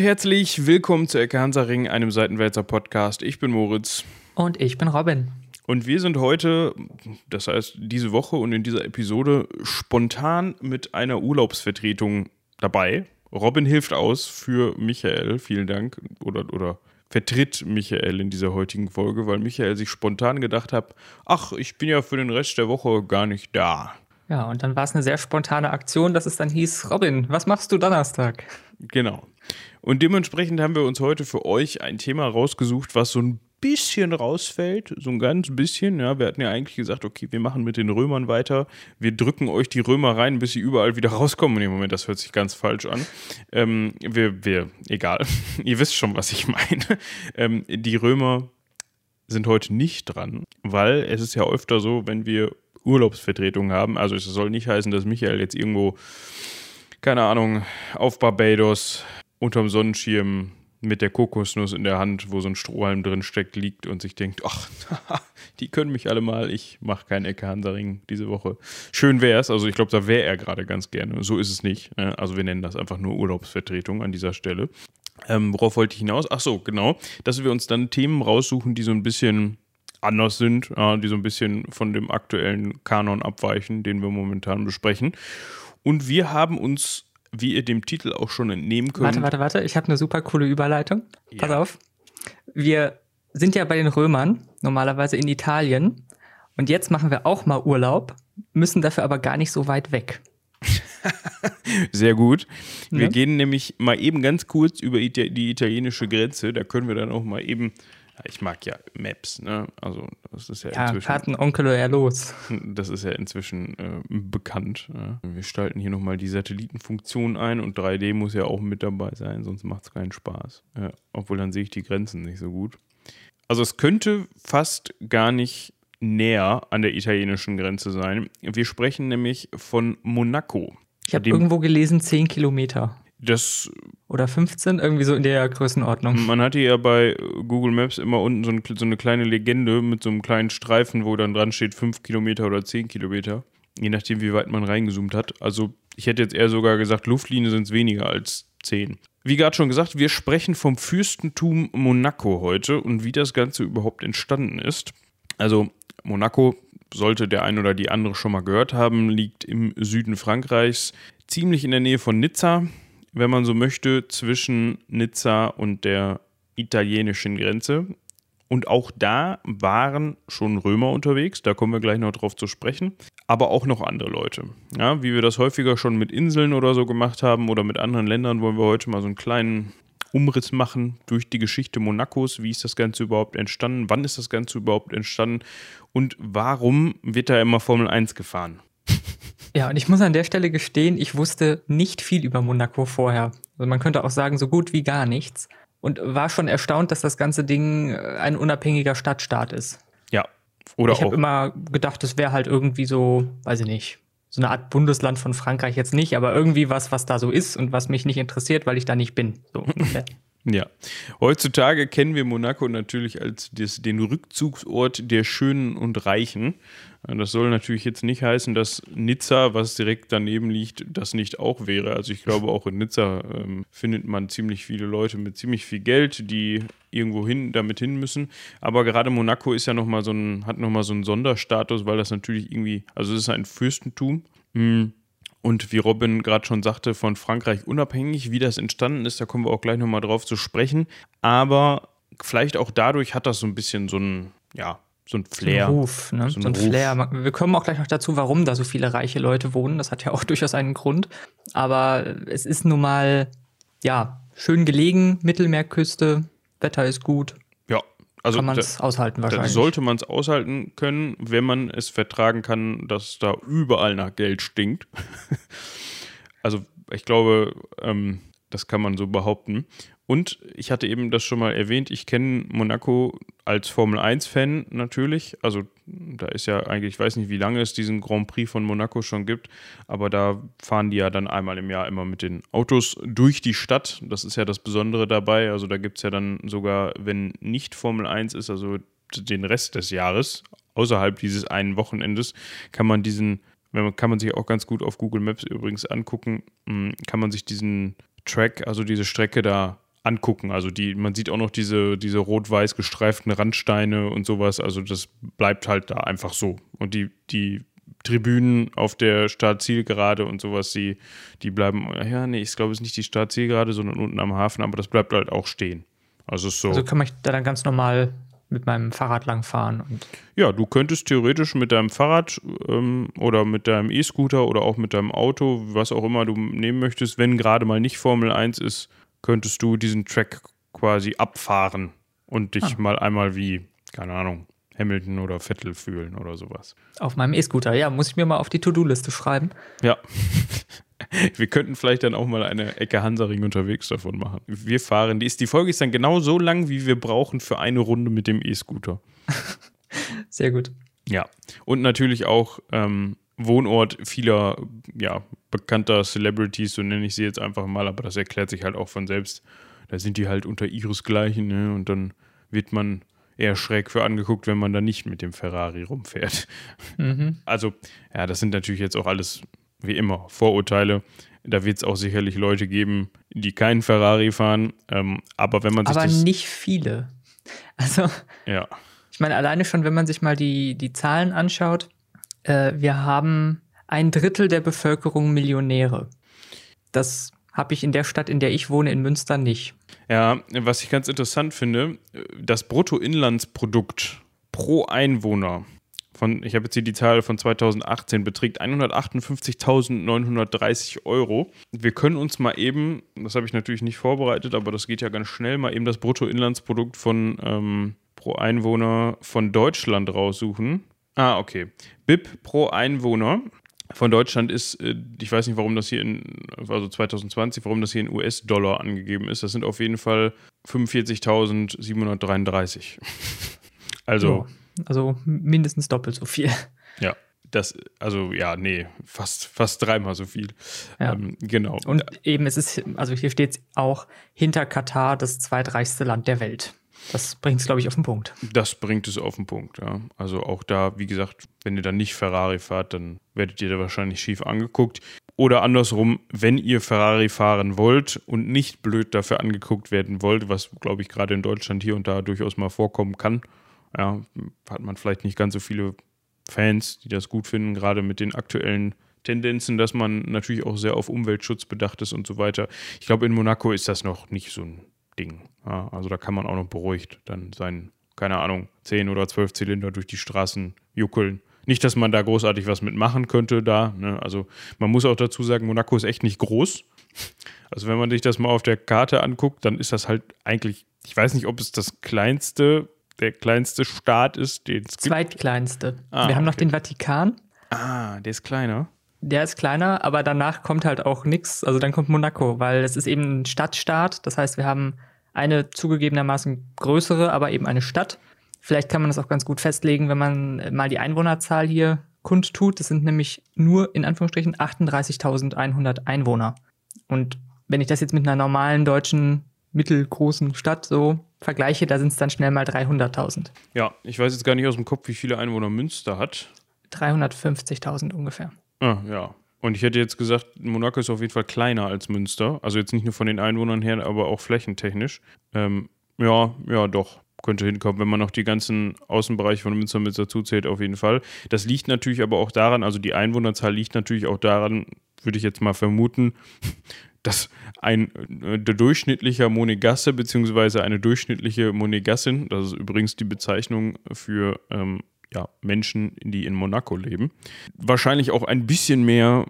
und herzlich willkommen zu Ecke Hansaring, einem Seitenwälzer Podcast. Ich bin Moritz. Und ich bin Robin. Und wir sind heute, das heißt diese Woche und in dieser Episode, spontan mit einer Urlaubsvertretung dabei. Robin hilft aus für Michael, vielen Dank. Oder, oder vertritt Michael in dieser heutigen Folge, weil Michael sich spontan gedacht hat, ach, ich bin ja für den Rest der Woche gar nicht da. Ja, und dann war es eine sehr spontane Aktion, dass es dann hieß, Robin, was machst du Donnerstag? Genau. Und dementsprechend haben wir uns heute für euch ein Thema rausgesucht, was so ein bisschen rausfällt, so ein ganz bisschen. Ja, wir hatten ja eigentlich gesagt, okay, wir machen mit den Römern weiter. Wir drücken euch die Römer rein, bis sie überall wieder rauskommen. Und im Moment, das hört sich ganz falsch an. Ähm, wir, wir, egal. Ihr wisst schon, was ich meine. Ähm, die Römer sind heute nicht dran, weil es ist ja öfter so, wenn wir Urlaubsvertretungen haben. Also es soll nicht heißen, dass Michael jetzt irgendwo, keine Ahnung, auf Barbados unterm Sonnenschirm mit der Kokosnuss in der Hand, wo so ein Strohhalm drin steckt, liegt und sich denkt, ach, die können mich alle mal, ich mache keinen Ecke Hansaring diese Woche. Schön wäre es, also ich glaube, da wäre er gerade ganz gerne. So ist es nicht. Ne? Also wir nennen das einfach nur Urlaubsvertretung an dieser Stelle. Ähm, worauf wollte ich hinaus? Ach so, genau, dass wir uns dann Themen raussuchen, die so ein bisschen anders sind, die so ein bisschen von dem aktuellen Kanon abweichen, den wir momentan besprechen. Und wir haben uns wie ihr dem Titel auch schon entnehmen könnt. Warte, warte, warte, ich habe eine super coole Überleitung. Ja. Pass auf. Wir sind ja bei den Römern, normalerweise in Italien. Und jetzt machen wir auch mal Urlaub, müssen dafür aber gar nicht so weit weg. Sehr gut. Wir ja. gehen nämlich mal eben ganz kurz über die italienische Grenze. Da können wir dann auch mal eben ich mag ja Maps, ne? Also das ist ja, ja inzwischen. Karten Onkel ja los. Das ist ja inzwischen äh, bekannt. Ne? Wir schalten hier nochmal die Satellitenfunktion ein und 3D muss ja auch mit dabei sein, sonst macht es keinen Spaß. Ja, obwohl dann sehe ich die Grenzen nicht so gut. Also es könnte fast gar nicht näher an der italienischen Grenze sein. Wir sprechen nämlich von Monaco. Ich habe irgendwo gelesen 10 Kilometer. Das oder 15, irgendwie so in der Größenordnung. Man hatte ja bei Google Maps immer unten so, ein, so, eine kleine Legende mit so einem kleinen Streifen, wo dann dran steht 5 Kilometer oder 10 Kilometer. Je nachdem, wie weit man reingezoomt hat. Also ich hätte jetzt eher sogar gesagt, Luftlinie sind es weniger als 10. Wie gerade schon gesagt, wir sprechen vom Fürstentum Monaco heute und wie das Ganze überhaupt entstanden ist. Also Monaco, sollte der ein oder die andere schon mal gehört haben, liegt im Süden Frankreichs, ziemlich in der Nähe von Nizza wenn man so möchte, zwischen Nizza und der italienischen Grenze. Und auch da waren schon Römer unterwegs, da kommen wir gleich noch drauf zu sprechen, aber auch noch andere Leute. Ja, wie wir das häufiger schon mit Inseln oder so gemacht haben oder mit anderen Ländern, wollen wir heute mal so einen kleinen Umriss machen durch die Geschichte Monacos. Wie ist das Ganze überhaupt entstanden? Wann ist das Ganze überhaupt entstanden? Und warum wird da immer Formel 1 gefahren? Ja, und ich muss an der Stelle gestehen, ich wusste nicht viel über Monaco vorher. Also man könnte auch sagen, so gut wie gar nichts. Und war schon erstaunt, dass das ganze Ding äh, ein unabhängiger Stadtstaat ist. Ja, oder ich habe immer gedacht, das wäre halt irgendwie so, weiß ich nicht, so eine Art Bundesland von Frankreich jetzt nicht, aber irgendwie was, was da so ist und was mich nicht interessiert, weil ich da nicht bin. So Ja, heutzutage kennen wir Monaco natürlich als des, den Rückzugsort der Schönen und Reichen. Das soll natürlich jetzt nicht heißen, dass Nizza, was direkt daneben liegt, das nicht auch wäre. Also ich glaube, auch in Nizza ähm, findet man ziemlich viele Leute mit ziemlich viel Geld, die irgendwo hin, damit hin müssen. Aber gerade Monaco ist ja noch mal so ein, hat nochmal so einen Sonderstatus, weil das natürlich irgendwie, also es ist ein Fürstentum. Hm und wie Robin gerade schon sagte, von Frankreich unabhängig. Wie das entstanden ist, da kommen wir auch gleich nochmal drauf zu sprechen. Aber vielleicht auch dadurch hat das so ein bisschen so ein, ja, so ein Flair. So ein Ruf, ne? So ein, so ein Flair. Wir kommen auch gleich noch dazu, warum da so viele reiche Leute wohnen. Das hat ja auch durchaus einen Grund. Aber es ist nun mal, ja, schön gelegen, Mittelmeerküste, Wetter ist gut. Also kann man es aushalten wahrscheinlich. sollte man es aushalten können, wenn man es vertragen kann, dass da überall nach Geld stinkt. also ich glaube, ähm, das kann man so behaupten. Und ich hatte eben das schon mal erwähnt, ich kenne Monaco als Formel 1-Fan natürlich. Also da ist ja eigentlich, ich weiß nicht, wie lange es diesen Grand Prix von Monaco schon gibt, aber da fahren die ja dann einmal im Jahr immer mit den Autos durch die Stadt. Das ist ja das Besondere dabei. Also da gibt es ja dann sogar, wenn nicht Formel 1 ist, also den Rest des Jahres, außerhalb dieses einen Wochenendes, kann man diesen, kann man sich auch ganz gut auf Google Maps übrigens angucken, hm, kann man sich diesen Track, also diese Strecke da angucken. Also die, man sieht auch noch diese, diese rot-weiß gestreiften Randsteine und sowas. Also das bleibt halt da einfach so. Und die, die Tribünen auf der Startzielgerade und sowas, die, die bleiben, ja, nee, ich glaube, es ist nicht die Startzielgerade, sondern unten am Hafen, aber das bleibt halt auch stehen. Also ist so. Also kann man da dann ganz normal mit meinem Fahrrad langfahren. Und ja, du könntest theoretisch mit deinem Fahrrad ähm, oder mit deinem E-Scooter oder auch mit deinem Auto, was auch immer du nehmen möchtest, wenn gerade mal nicht Formel 1 ist, könntest du diesen Track quasi abfahren und dich ah. mal einmal wie, keine Ahnung, Hamilton oder Vettel fühlen oder sowas. Auf meinem E-Scooter, ja, muss ich mir mal auf die To-Do-Liste schreiben. Ja. Wir könnten vielleicht dann auch mal eine Ecke Hansaring unterwegs davon machen. Wir fahren, die, ist, die Folge ist dann genau so lang, wie wir brauchen für eine Runde mit dem E-Scooter. Sehr gut. Ja, und natürlich auch ähm, Wohnort vieler ja, bekannter Celebrities, so nenne ich sie jetzt einfach mal, aber das erklärt sich halt auch von selbst. Da sind die halt unter ihresgleichen ne? und dann wird man eher schräg für angeguckt, wenn man da nicht mit dem Ferrari rumfährt. Mhm. Also, ja, das sind natürlich jetzt auch alles, wie immer, Vorurteile. Da wird es auch sicherlich Leute geben, die keinen Ferrari fahren. Ähm, aber wenn man sich Aber nicht viele. Also, ja. ich meine, alleine schon, wenn man sich mal die, die Zahlen anschaut, äh, wir haben ein Drittel der Bevölkerung Millionäre. Das habe ich in der Stadt, in der ich wohne, in Münster nicht. Ja, was ich ganz interessant finde, das Bruttoinlandsprodukt pro Einwohner von, ich habe jetzt hier die Zahl von 2018, beträgt 158.930 Euro. Wir können uns mal eben, das habe ich natürlich nicht vorbereitet, aber das geht ja ganz schnell, mal eben das Bruttoinlandsprodukt von ähm, pro Einwohner von Deutschland raussuchen. Ah, okay. BIP pro Einwohner von Deutschland ist, äh, ich weiß nicht, warum das hier in, also 2020, warum das hier in US-Dollar angegeben ist. Das sind auf jeden Fall 45.733. also. Ja, also mindestens doppelt so viel. Ja. Das, also ja, nee, fast, fast dreimal so viel. Ja. Ähm, genau. Und eben, es ist, also hier steht es auch hinter Katar das zweitreichste Land der Welt. Das bringt es, glaube ich, auf den Punkt. Das bringt es auf den Punkt, ja. Also auch da, wie gesagt, wenn ihr dann nicht Ferrari fahrt, dann werdet ihr da wahrscheinlich schief angeguckt. Oder andersrum, wenn ihr Ferrari fahren wollt und nicht blöd dafür angeguckt werden wollt, was, glaube ich, gerade in Deutschland hier und da durchaus mal vorkommen kann, ja, hat man vielleicht nicht ganz so viele Fans, die das gut finden, gerade mit den aktuellen Tendenzen, dass man natürlich auch sehr auf Umweltschutz bedacht ist und so weiter. Ich glaube, in Monaco ist das noch nicht so ein Ding. Ja, also da kann man auch noch beruhigt dann seinen, keine Ahnung, 10 oder 12 Zylinder durch die Straßen juckeln. Nicht, dass man da großartig was mitmachen könnte da. Ne? Also man muss auch dazu sagen, Monaco ist echt nicht groß. Also wenn man sich das mal auf der Karte anguckt, dann ist das halt eigentlich, ich weiß nicht, ob es das kleinste, der kleinste Staat ist, den es gibt. Zweitkleinste. Ah, Wir haben noch den Vatikan. Ah, der ist kleiner. Der ist kleiner, aber danach kommt halt auch nichts. Also dann kommt Monaco, weil es ist eben ein Stadtstaat. Das heißt, wir haben eine zugegebenermaßen größere, aber eben eine Stadt. Vielleicht kann man das auch ganz gut festlegen, wenn man mal die Einwohnerzahl hier kundtut. Das sind nämlich nur in Anführungsstrichen 38.100 Einwohner. Und wenn ich das jetzt mit einer normalen deutschen mittelgroßen Stadt so vergleiche, da sind es dann schnell mal 300.000. Ja, ich weiß jetzt gar nicht aus dem Kopf, wie viele Einwohner Münster hat. 350.000 ungefähr. Ah, ja. Und ich hätte jetzt gesagt, Monaco ist auf jeden Fall kleiner als Münster. Also jetzt nicht nur von den Einwohnern her, aber auch flächentechnisch. Ähm, ja, ja, doch. Könnte hinkommen, wenn man noch die ganzen Außenbereiche von Münster mit dazu zählt, auf jeden Fall. Das liegt natürlich aber auch daran, also die Einwohnerzahl liegt natürlich auch daran, würde ich jetzt mal vermuten, dass ein äh, durchschnittlicher Monegasse beziehungsweise eine durchschnittliche Monegassin, das ist übrigens die Bezeichnung für ähm, ja, Menschen, die in Monaco leben, wahrscheinlich auch ein bisschen mehr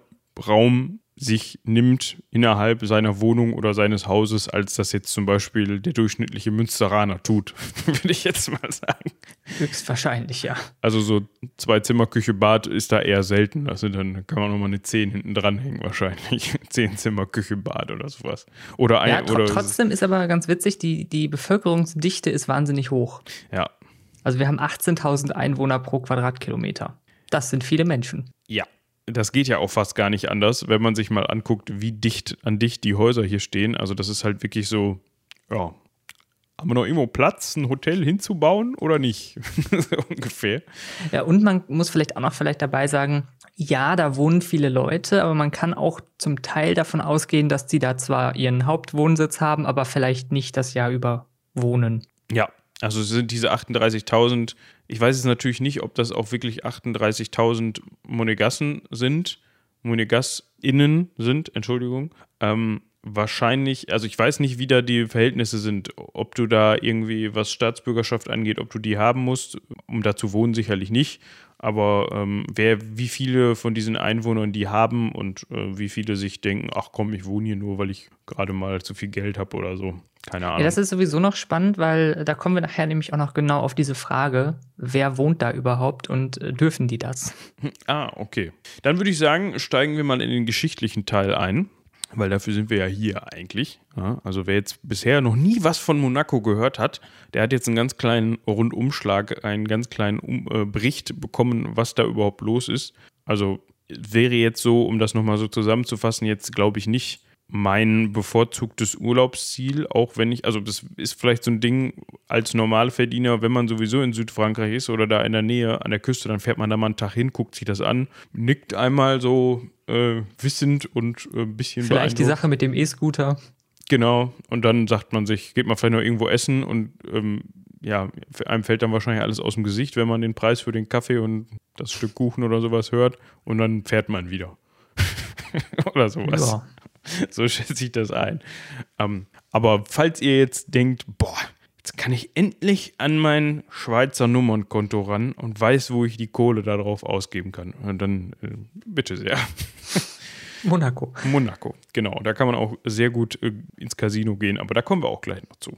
Raum sich nimmt innerhalb seiner Wohnung oder seines Hauses, als das jetzt zum Beispiel der durchschnittliche Münsteraner tut, würde ich jetzt mal sagen. Höchstwahrscheinlich, ja. Also so zwei Zimmer, Küche, Bad ist da eher selten. Also dann kann man nochmal eine 10 hinten dranhängen wahrscheinlich. Zehn Zimmer, Küche, Bad oder sowas. Oder ein, ja, tr oder trotzdem ist aber ganz witzig, die, die Bevölkerungsdichte ist wahnsinnig hoch. Ja, also wir haben 18.000 Einwohner pro Quadratkilometer. Das sind viele Menschen. Ja, das geht ja auch fast gar nicht anders, wenn man sich mal anguckt, wie dicht an dicht die Häuser hier stehen. Also das ist halt wirklich so, ja, haben wir noch irgendwo Platz, ein Hotel hinzubauen oder nicht? ungefähr. Ja, und man muss vielleicht auch noch vielleicht dabei sagen, ja, da wohnen viele Leute, aber man kann auch zum Teil davon ausgehen, dass die da zwar ihren Hauptwohnsitz haben, aber vielleicht nicht das Jahr über wohnen. Ja, also sind diese 38.000, ich weiß jetzt natürlich nicht, ob das auch wirklich 38.000 Monegassen sind, Monegassinnen sind, Entschuldigung. Ähm, wahrscheinlich, also ich weiß nicht, wie da die Verhältnisse sind, ob du da irgendwie, was Staatsbürgerschaft angeht, ob du die haben musst, um da zu wohnen, sicherlich nicht. Aber ähm, wer, wie viele von diesen Einwohnern die haben und äh, wie viele sich denken, ach komm, ich wohne hier nur, weil ich gerade mal zu viel Geld habe oder so. Keine Ahnung. Ja, das ist sowieso noch spannend, weil da kommen wir nachher nämlich auch noch genau auf diese Frage, wer wohnt da überhaupt und äh, dürfen die das? Ah, okay. Dann würde ich sagen, steigen wir mal in den geschichtlichen Teil ein weil dafür sind wir ja hier eigentlich. Ja, also wer jetzt bisher noch nie was von Monaco gehört hat, der hat jetzt einen ganz kleinen Rundumschlag, einen ganz kleinen um äh, Bericht bekommen, was da überhaupt los ist. Also wäre jetzt so, um das nochmal so zusammenzufassen, jetzt glaube ich nicht mein bevorzugtes Urlaubsziel, auch wenn ich, also das ist vielleicht so ein Ding als Normalverdiener, wenn man sowieso in Südfrankreich ist oder da in der Nähe an der Küste, dann fährt man da mal einen Tag hin, guckt sich das an, nickt einmal so äh, wissend und äh, ein bisschen Vielleicht die Sache mit dem E-Scooter. Genau, und dann sagt man sich, geht man vielleicht noch irgendwo essen und ähm, ja, einem fällt dann wahrscheinlich alles aus dem Gesicht, wenn man den Preis für den Kaffee und das Stück Kuchen oder sowas hört und dann fährt man wieder. oder sowas. Ja. so schätze ich das ein. Ähm, aber falls ihr jetzt denkt, boah, jetzt kann ich endlich an mein Schweizer Nummernkonto ran und weiß, wo ich die Kohle darauf ausgeben kann, dann äh, bitte sehr. Monaco. Monaco, genau. Da kann man auch sehr gut äh, ins Casino gehen, aber da kommen wir auch gleich noch zu.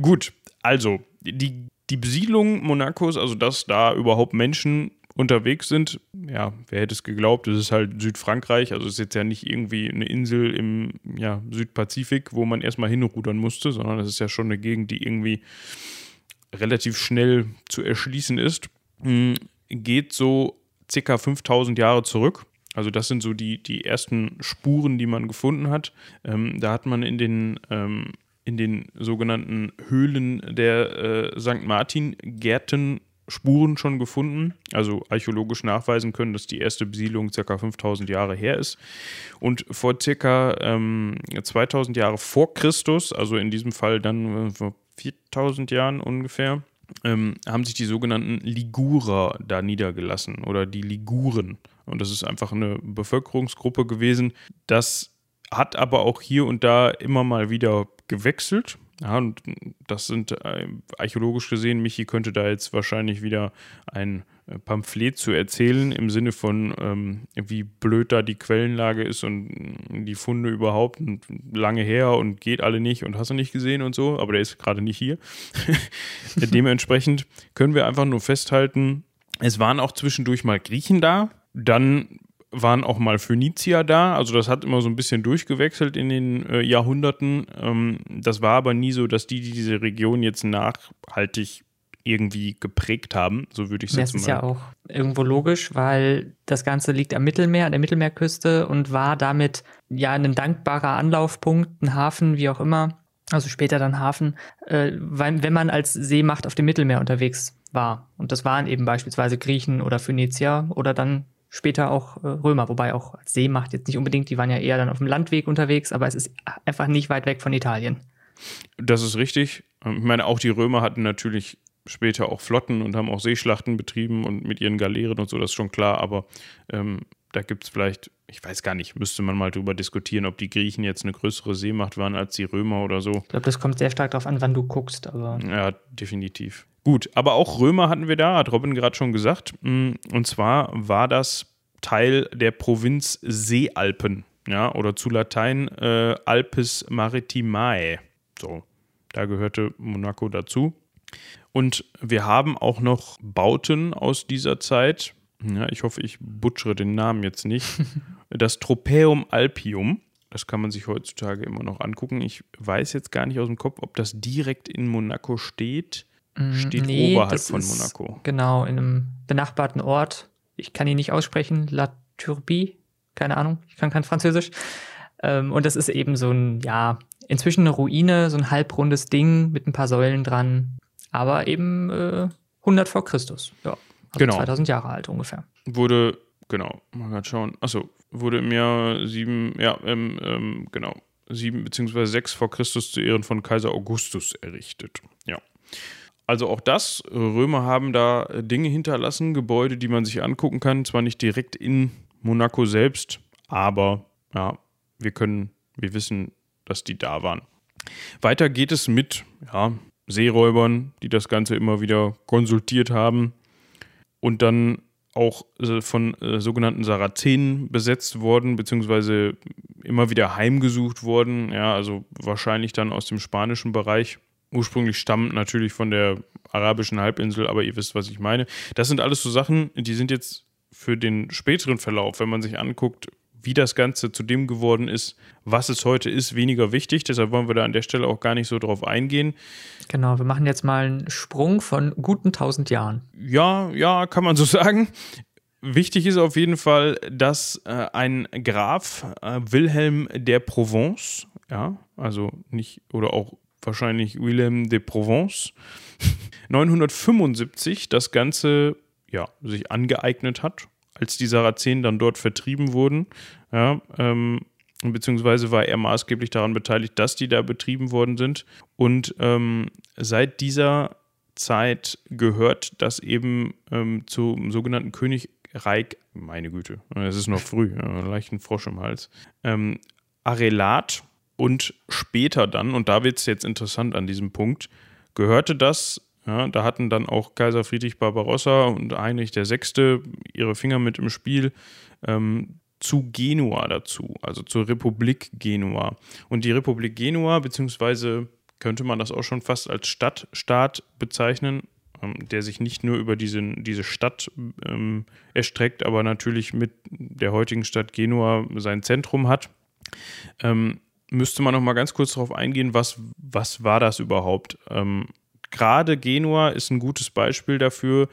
Gut, also die, die Besiedlung Monacos, also dass da überhaupt Menschen unterwegs sind. Ja, wer hätte es geglaubt? Es ist halt Südfrankreich, also es ist jetzt ja nicht irgendwie eine Insel im ja, Südpazifik, wo man erstmal hinrudern musste, sondern es ist ja schon eine Gegend, die irgendwie relativ schnell zu erschließen ist. Hm, geht so circa 5000 Jahre zurück. Also das sind so die, die ersten Spuren, die man gefunden hat. Ähm, da hat man in den, ähm, in den sogenannten Höhlen der äh, St. Martin-Gärten Spuren schon gefunden, also archäologisch nachweisen können, dass die erste Besiedlung ca. 5000 Jahre her ist. Und vor ca. Ähm, 2000 Jahre vor Christus, also in diesem Fall dann vor 4000 Jahren ungefähr, ähm, haben sich die sogenannten Ligurer da niedergelassen oder die Liguren. Und das ist einfach eine Bevölkerungsgruppe gewesen. Das hat aber auch hier und da immer mal wieder gewechselt. Ja, und das sind äh, archäologisch gesehen, Michi könnte da jetzt wahrscheinlich wieder ein äh, Pamphlet zu erzählen, im Sinne von, ähm, wie blöd da die Quellenlage ist und die Funde überhaupt und lange her und geht alle nicht und hast du nicht gesehen und so, aber der ist gerade nicht hier. Dementsprechend können wir einfach nur festhalten, es waren auch zwischendurch mal Griechen da, dann waren auch mal Phönizier da. Also das hat immer so ein bisschen durchgewechselt in den äh, Jahrhunderten. Ähm, das war aber nie so, dass die, die diese Region jetzt nachhaltig irgendwie geprägt haben, so würde ich sagen. Das ist ja auch irgendwo logisch, weil das Ganze liegt am Mittelmeer, an der Mittelmeerküste und war damit ja ein dankbarer Anlaufpunkt, ein Hafen, wie auch immer, also später dann Hafen, äh, weil, wenn man als Seemacht auf dem Mittelmeer unterwegs war. Und das waren eben beispielsweise Griechen oder Phönizier oder dann später auch äh, Römer, wobei auch als Seemacht jetzt nicht unbedingt, die waren ja eher dann auf dem Landweg unterwegs, aber es ist einfach nicht weit weg von Italien. Das ist richtig. Ich meine, auch die Römer hatten natürlich später auch Flotten und haben auch Seeschlachten betrieben und mit ihren Galeeren und so, das ist schon klar, aber ähm, da gibt es vielleicht, ich weiß gar nicht, müsste man mal drüber diskutieren, ob die Griechen jetzt eine größere Seemacht waren als die Römer oder so. Ich glaube, das kommt sehr stark darauf an, wann du guckst, aber. Ja, definitiv. Gut, aber auch Römer hatten wir da, hat Robin gerade schon gesagt. Mm, und zwar war das Teil der Provinz Seealpen, ja, oder zu Latein äh, Alpes Maritimae. So, da gehörte Monaco dazu. Und wir haben auch noch Bauten aus dieser Zeit. Ja, ich hoffe, ich butschere den Namen jetzt nicht. Das Tropeum Alpium. Das kann man sich heutzutage immer noch angucken. Ich weiß jetzt gar nicht aus dem Kopf, ob das direkt in Monaco steht. Mm, steht nee, oberhalb von Monaco. Genau, in einem benachbarten Ort. Ich kann ihn nicht aussprechen. La Turbie? Keine Ahnung, ich kann kein Französisch. Ähm, und das ist eben so ein, ja, Inzwischen eine Ruine, so ein halbrundes Ding mit ein paar Säulen dran, aber eben äh, 100 vor Christus. Ja, also Genau. 2000 Jahre alt ungefähr. Wurde, genau, mal grad schauen. Achso, wurde im Jahr sieben, ja, ähm, ähm, genau, sieben beziehungsweise sechs vor Christus zu Ehren von Kaiser Augustus errichtet. Ja. Also auch das, Römer haben da äh, Dinge hinterlassen, Gebäude, die man sich angucken kann, zwar nicht direkt in Monaco selbst, aber ja, wir können, wir wissen, dass die da waren. Weiter geht es mit ja, Seeräubern, die das Ganze immer wieder konsultiert haben und dann auch äh, von äh, sogenannten Sarazenen besetzt worden, beziehungsweise immer wieder heimgesucht worden. Ja, also wahrscheinlich dann aus dem spanischen Bereich. Ursprünglich stammt natürlich von der arabischen Halbinsel, aber ihr wisst, was ich meine. Das sind alles so Sachen, die sind jetzt für den späteren Verlauf, wenn man sich anguckt, wie das Ganze zu dem geworden ist, was es heute ist, weniger wichtig. Deshalb wollen wir da an der Stelle auch gar nicht so drauf eingehen. Genau, wir machen jetzt mal einen Sprung von guten 1000 Jahren. Ja, ja, kann man so sagen. Wichtig ist auf jeden Fall, dass äh, ein Graf äh, Wilhelm der Provence, ja, also nicht, oder auch wahrscheinlich Wilhelm de Provence, 975 das Ganze ja, sich angeeignet hat, als die Sarazenen dann dort vertrieben wurden. Ja, ähm, beziehungsweise war er maßgeblich daran beteiligt, dass die da betrieben worden sind. Und ähm, seit dieser Zeit gehört das eben ähm, zum sogenannten Königreich, meine Güte, es ist noch früh, ja, leicht ein Frosch im Hals, ähm, Arelat und später dann, und da wird es jetzt interessant an diesem Punkt, gehörte das, ja, da hatten dann auch Kaiser Friedrich Barbarossa und Heinrich VI. ihre Finger mit im Spiel, ähm, zu Genua dazu, also zur Republik Genua. Und die Republik Genua, beziehungsweise könnte man das auch schon fast als Stadtstaat bezeichnen, ähm, der sich nicht nur über diese, diese Stadt ähm, erstreckt, aber natürlich mit der heutigen Stadt Genua sein Zentrum hat. Ähm, müsste man noch mal ganz kurz darauf eingehen, was, was war das überhaupt? Ähm, Gerade Genua ist ein gutes Beispiel dafür,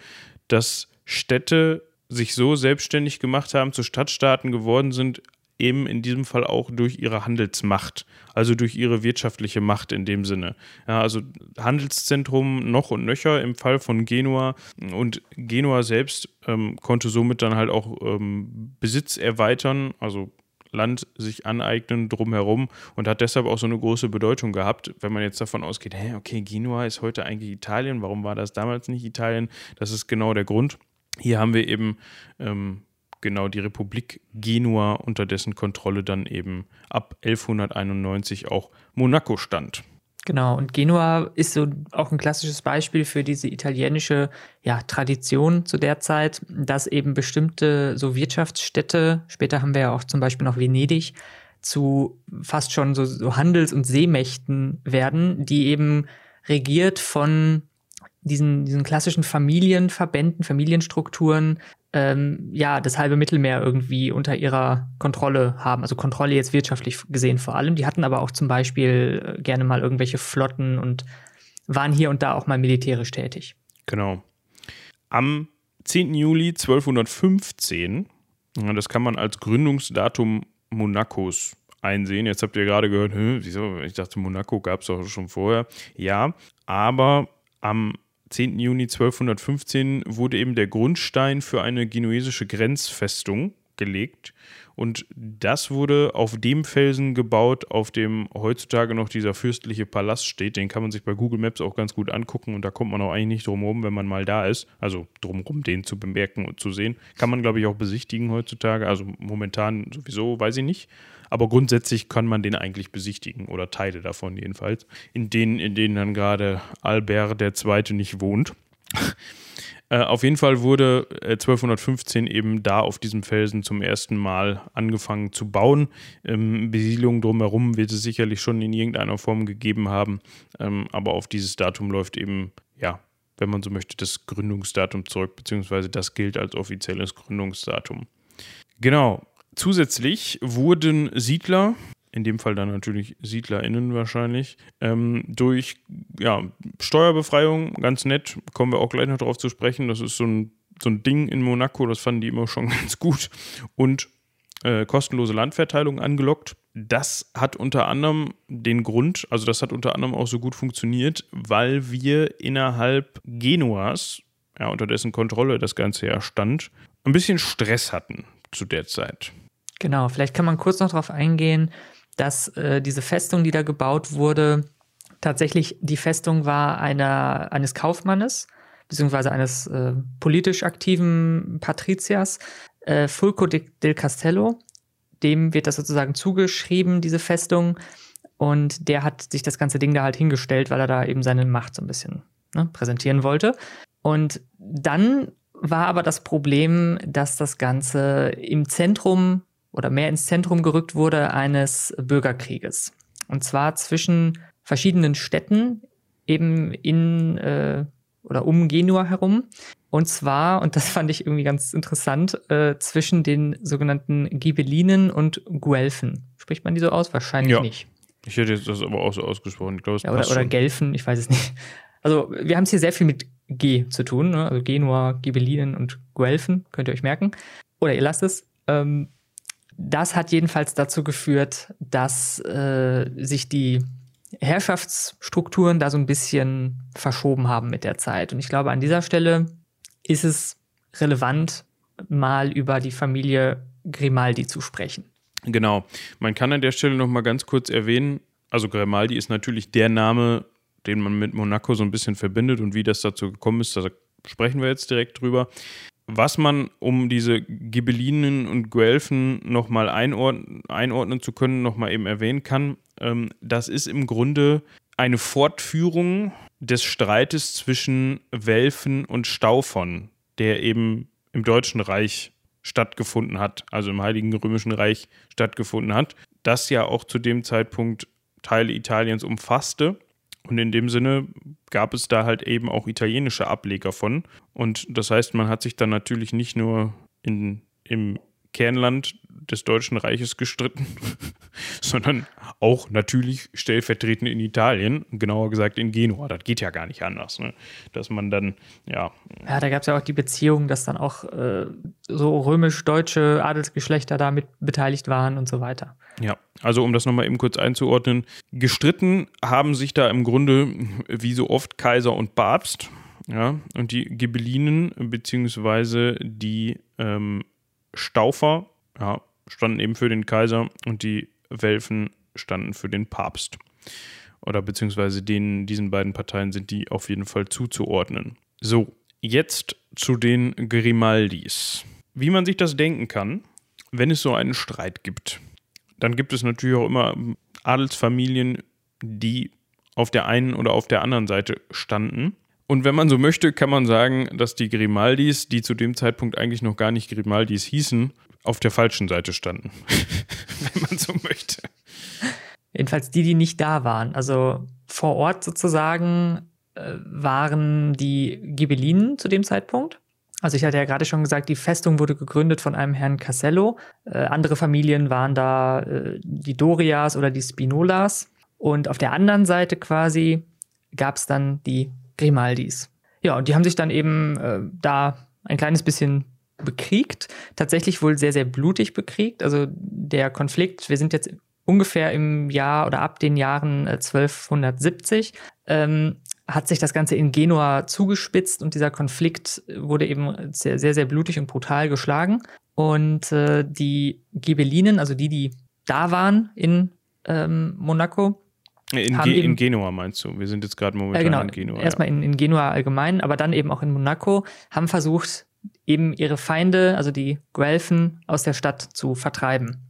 dass Städte sich so selbstständig gemacht haben, zu Stadtstaaten geworden sind, eben in diesem Fall auch durch ihre Handelsmacht, also durch ihre wirtschaftliche Macht in dem Sinne. Ja, also Handelszentrum noch und nöcher im Fall von Genua und Genua selbst ähm, konnte somit dann halt auch ähm, Besitz erweitern, also Land sich aneignen drumherum und hat deshalb auch so eine große Bedeutung gehabt, wenn man jetzt davon ausgeht, hey, okay, Genua ist heute eigentlich Italien, warum war das damals nicht Italien? Das ist genau der Grund. Hier haben wir eben ähm, genau die Republik Genua, unter dessen Kontrolle dann eben ab 1191 auch Monaco stand. Genau, und Genua ist so auch ein klassisches Beispiel für diese italienische ja, Tradition zu der Zeit, dass eben bestimmte so Wirtschaftsstädte, später haben wir ja auch zum Beispiel noch Venedig, zu fast schon so, so Handels- und Seemächten werden, die eben regiert von diesen, diesen klassischen Familienverbänden, Familienstrukturen, ähm, ja, das halbe Mittelmeer irgendwie unter ihrer Kontrolle haben. Also Kontrolle jetzt wirtschaftlich gesehen vor allem. Die hatten aber auch zum Beispiel äh, gerne mal irgendwelche Flotten und waren hier und da auch mal militärisch tätig. Genau. Am 10. Juli 1215, ja, das kann man als Gründungsdatum Monacos einsehen. Jetzt habt ihr gerade gehört, wieso? Ich dachte, Monaco gab es doch schon vorher. Ja, aber am 10. Juni 1215 wurde eben der Grundstein für eine genuesische Grenzfestung gelegt. Und das wurde auf dem Felsen gebaut, auf dem heutzutage noch dieser fürstliche Palast steht. Den kann man sich bei Google Maps auch ganz gut angucken und da kommt man auch eigentlich nicht drum herum, wenn man mal da ist. Also drumherum, den zu bemerken und zu sehen. Kann man, glaube ich, auch besichtigen heutzutage. Also momentan sowieso, weiß ich nicht. Aber grundsätzlich kann man den eigentlich besichtigen oder Teile davon jedenfalls. In denen, in denen dann gerade Albert II. nicht wohnt. Äh, auf jeden Fall wurde äh, 1215 eben da auf diesem Felsen zum ersten Mal angefangen zu bauen. Ähm, Besiedlung drumherum wird es sicherlich schon in irgendeiner Form gegeben haben, ähm, aber auf dieses Datum läuft eben, ja, wenn man so möchte, das Gründungsdatum zurück, beziehungsweise das gilt als offizielles Gründungsdatum. Genau. Zusätzlich wurden Siedler, in dem Fall dann natürlich SiedlerInnen wahrscheinlich, ähm, durch ja, Steuerbefreiung, ganz nett, kommen wir auch gleich noch darauf zu sprechen. Das ist so ein, so ein Ding in Monaco, das fanden die immer schon ganz gut. Und äh, kostenlose Landverteilung angelockt. Das hat unter anderem den Grund, also das hat unter anderem auch so gut funktioniert, weil wir innerhalb Genuas, ja, unter dessen Kontrolle das Ganze ja stand, ein bisschen Stress hatten zu der Zeit. Genau, vielleicht kann man kurz noch darauf eingehen, dass äh, diese Festung, die da gebaut wurde, tatsächlich die Festung war einer, eines Kaufmannes, beziehungsweise eines äh, politisch aktiven Patriziers, äh, Fulco de, del Castello. Dem wird das sozusagen zugeschrieben, diese Festung. Und der hat sich das ganze Ding da halt hingestellt, weil er da eben seine Macht so ein bisschen ne, präsentieren wollte. Und dann war aber das Problem, dass das Ganze im Zentrum oder mehr ins Zentrum gerückt wurde eines Bürgerkrieges. Und zwar zwischen verschiedenen Städten eben in äh, oder um Genua herum. Und zwar, und das fand ich irgendwie ganz interessant, äh, zwischen den sogenannten Ghibellinen und Guelfen. Spricht man die so aus? Wahrscheinlich ja. nicht. Ich hätte das aber auch so ausgesprochen. Ich glaube, ja, oder, oder Gelfen, ich weiß es nicht. Also, wir haben es hier sehr viel mit G zu tun, ne? also Genua, Ghibellinen und Guelfen, könnt ihr euch merken. Oder ihr lasst es. Ähm, das hat jedenfalls dazu geführt, dass äh, sich die Herrschaftsstrukturen da so ein bisschen verschoben haben mit der Zeit. Und ich glaube, an dieser Stelle ist es relevant, mal über die Familie Grimaldi zu sprechen. Genau. Man kann an der Stelle noch mal ganz kurz erwähnen, also Grimaldi ist natürlich der Name, den man mit Monaco so ein bisschen verbindet und wie das dazu gekommen ist, da sprechen wir jetzt direkt drüber. Was man, um diese Ghibellinen und Guelfen nochmal einordnen, einordnen zu können, nochmal eben erwähnen kann, ähm, das ist im Grunde eine Fortführung des Streites zwischen Welfen und Staufern, der eben im Deutschen Reich stattgefunden hat, also im Heiligen Römischen Reich stattgefunden hat, das ja auch zu dem Zeitpunkt Teile Italiens umfasste und in dem Sinne gab es da halt eben auch italienische Ableger von. Und das heißt, man hat sich dann natürlich nicht nur in, im Kernland des Deutschen Reiches gestritten, sondern auch natürlich stellvertretend in Italien, genauer gesagt in Genua. Das geht ja gar nicht anders, ne? dass man dann, ja. Ja, da gab es ja auch die Beziehung, dass dann auch äh, so römisch-deutsche Adelsgeschlechter da mit beteiligt waren und so weiter. Ja, also um das nochmal eben kurz einzuordnen, gestritten haben sich da im Grunde wie so oft Kaiser und Papst. Ja, und die Ghibellinen beziehungsweise die ähm, Staufer ja, standen eben für den Kaiser und die Welfen standen für den Papst. Oder beziehungsweise denen, diesen beiden Parteien sind die auf jeden Fall zuzuordnen. So, jetzt zu den Grimaldis. Wie man sich das denken kann, wenn es so einen Streit gibt, dann gibt es natürlich auch immer Adelsfamilien, die auf der einen oder auf der anderen Seite standen. Und wenn man so möchte, kann man sagen, dass die Grimaldis, die zu dem Zeitpunkt eigentlich noch gar nicht Grimaldis hießen, auf der falschen Seite standen. wenn man so möchte. Jedenfalls die, die nicht da waren. Also vor Ort sozusagen äh, waren die Ghibellinen zu dem Zeitpunkt. Also ich hatte ja gerade schon gesagt, die Festung wurde gegründet von einem Herrn Casello. Äh, andere Familien waren da äh, die Dorias oder die Spinolas. Und auf der anderen Seite quasi gab es dann die Grimaldis. Ja, und die haben sich dann eben äh, da ein kleines bisschen bekriegt. Tatsächlich wohl sehr, sehr blutig bekriegt. Also der Konflikt, wir sind jetzt ungefähr im Jahr oder ab den Jahren 1270, äh, ähm, hat sich das Ganze in Genua zugespitzt und dieser Konflikt wurde eben sehr, sehr, sehr blutig und brutal geschlagen. Und äh, die Ghibellinen, also die, die da waren in ähm, Monaco, in, Ge in, Genua meinst du? Wir sind jetzt gerade momentan äh, genau, in Genua. Erstmal ja. in, in, Genua allgemein, aber dann eben auch in Monaco, haben versucht, eben ihre Feinde, also die Guelfen, aus der Stadt zu vertreiben.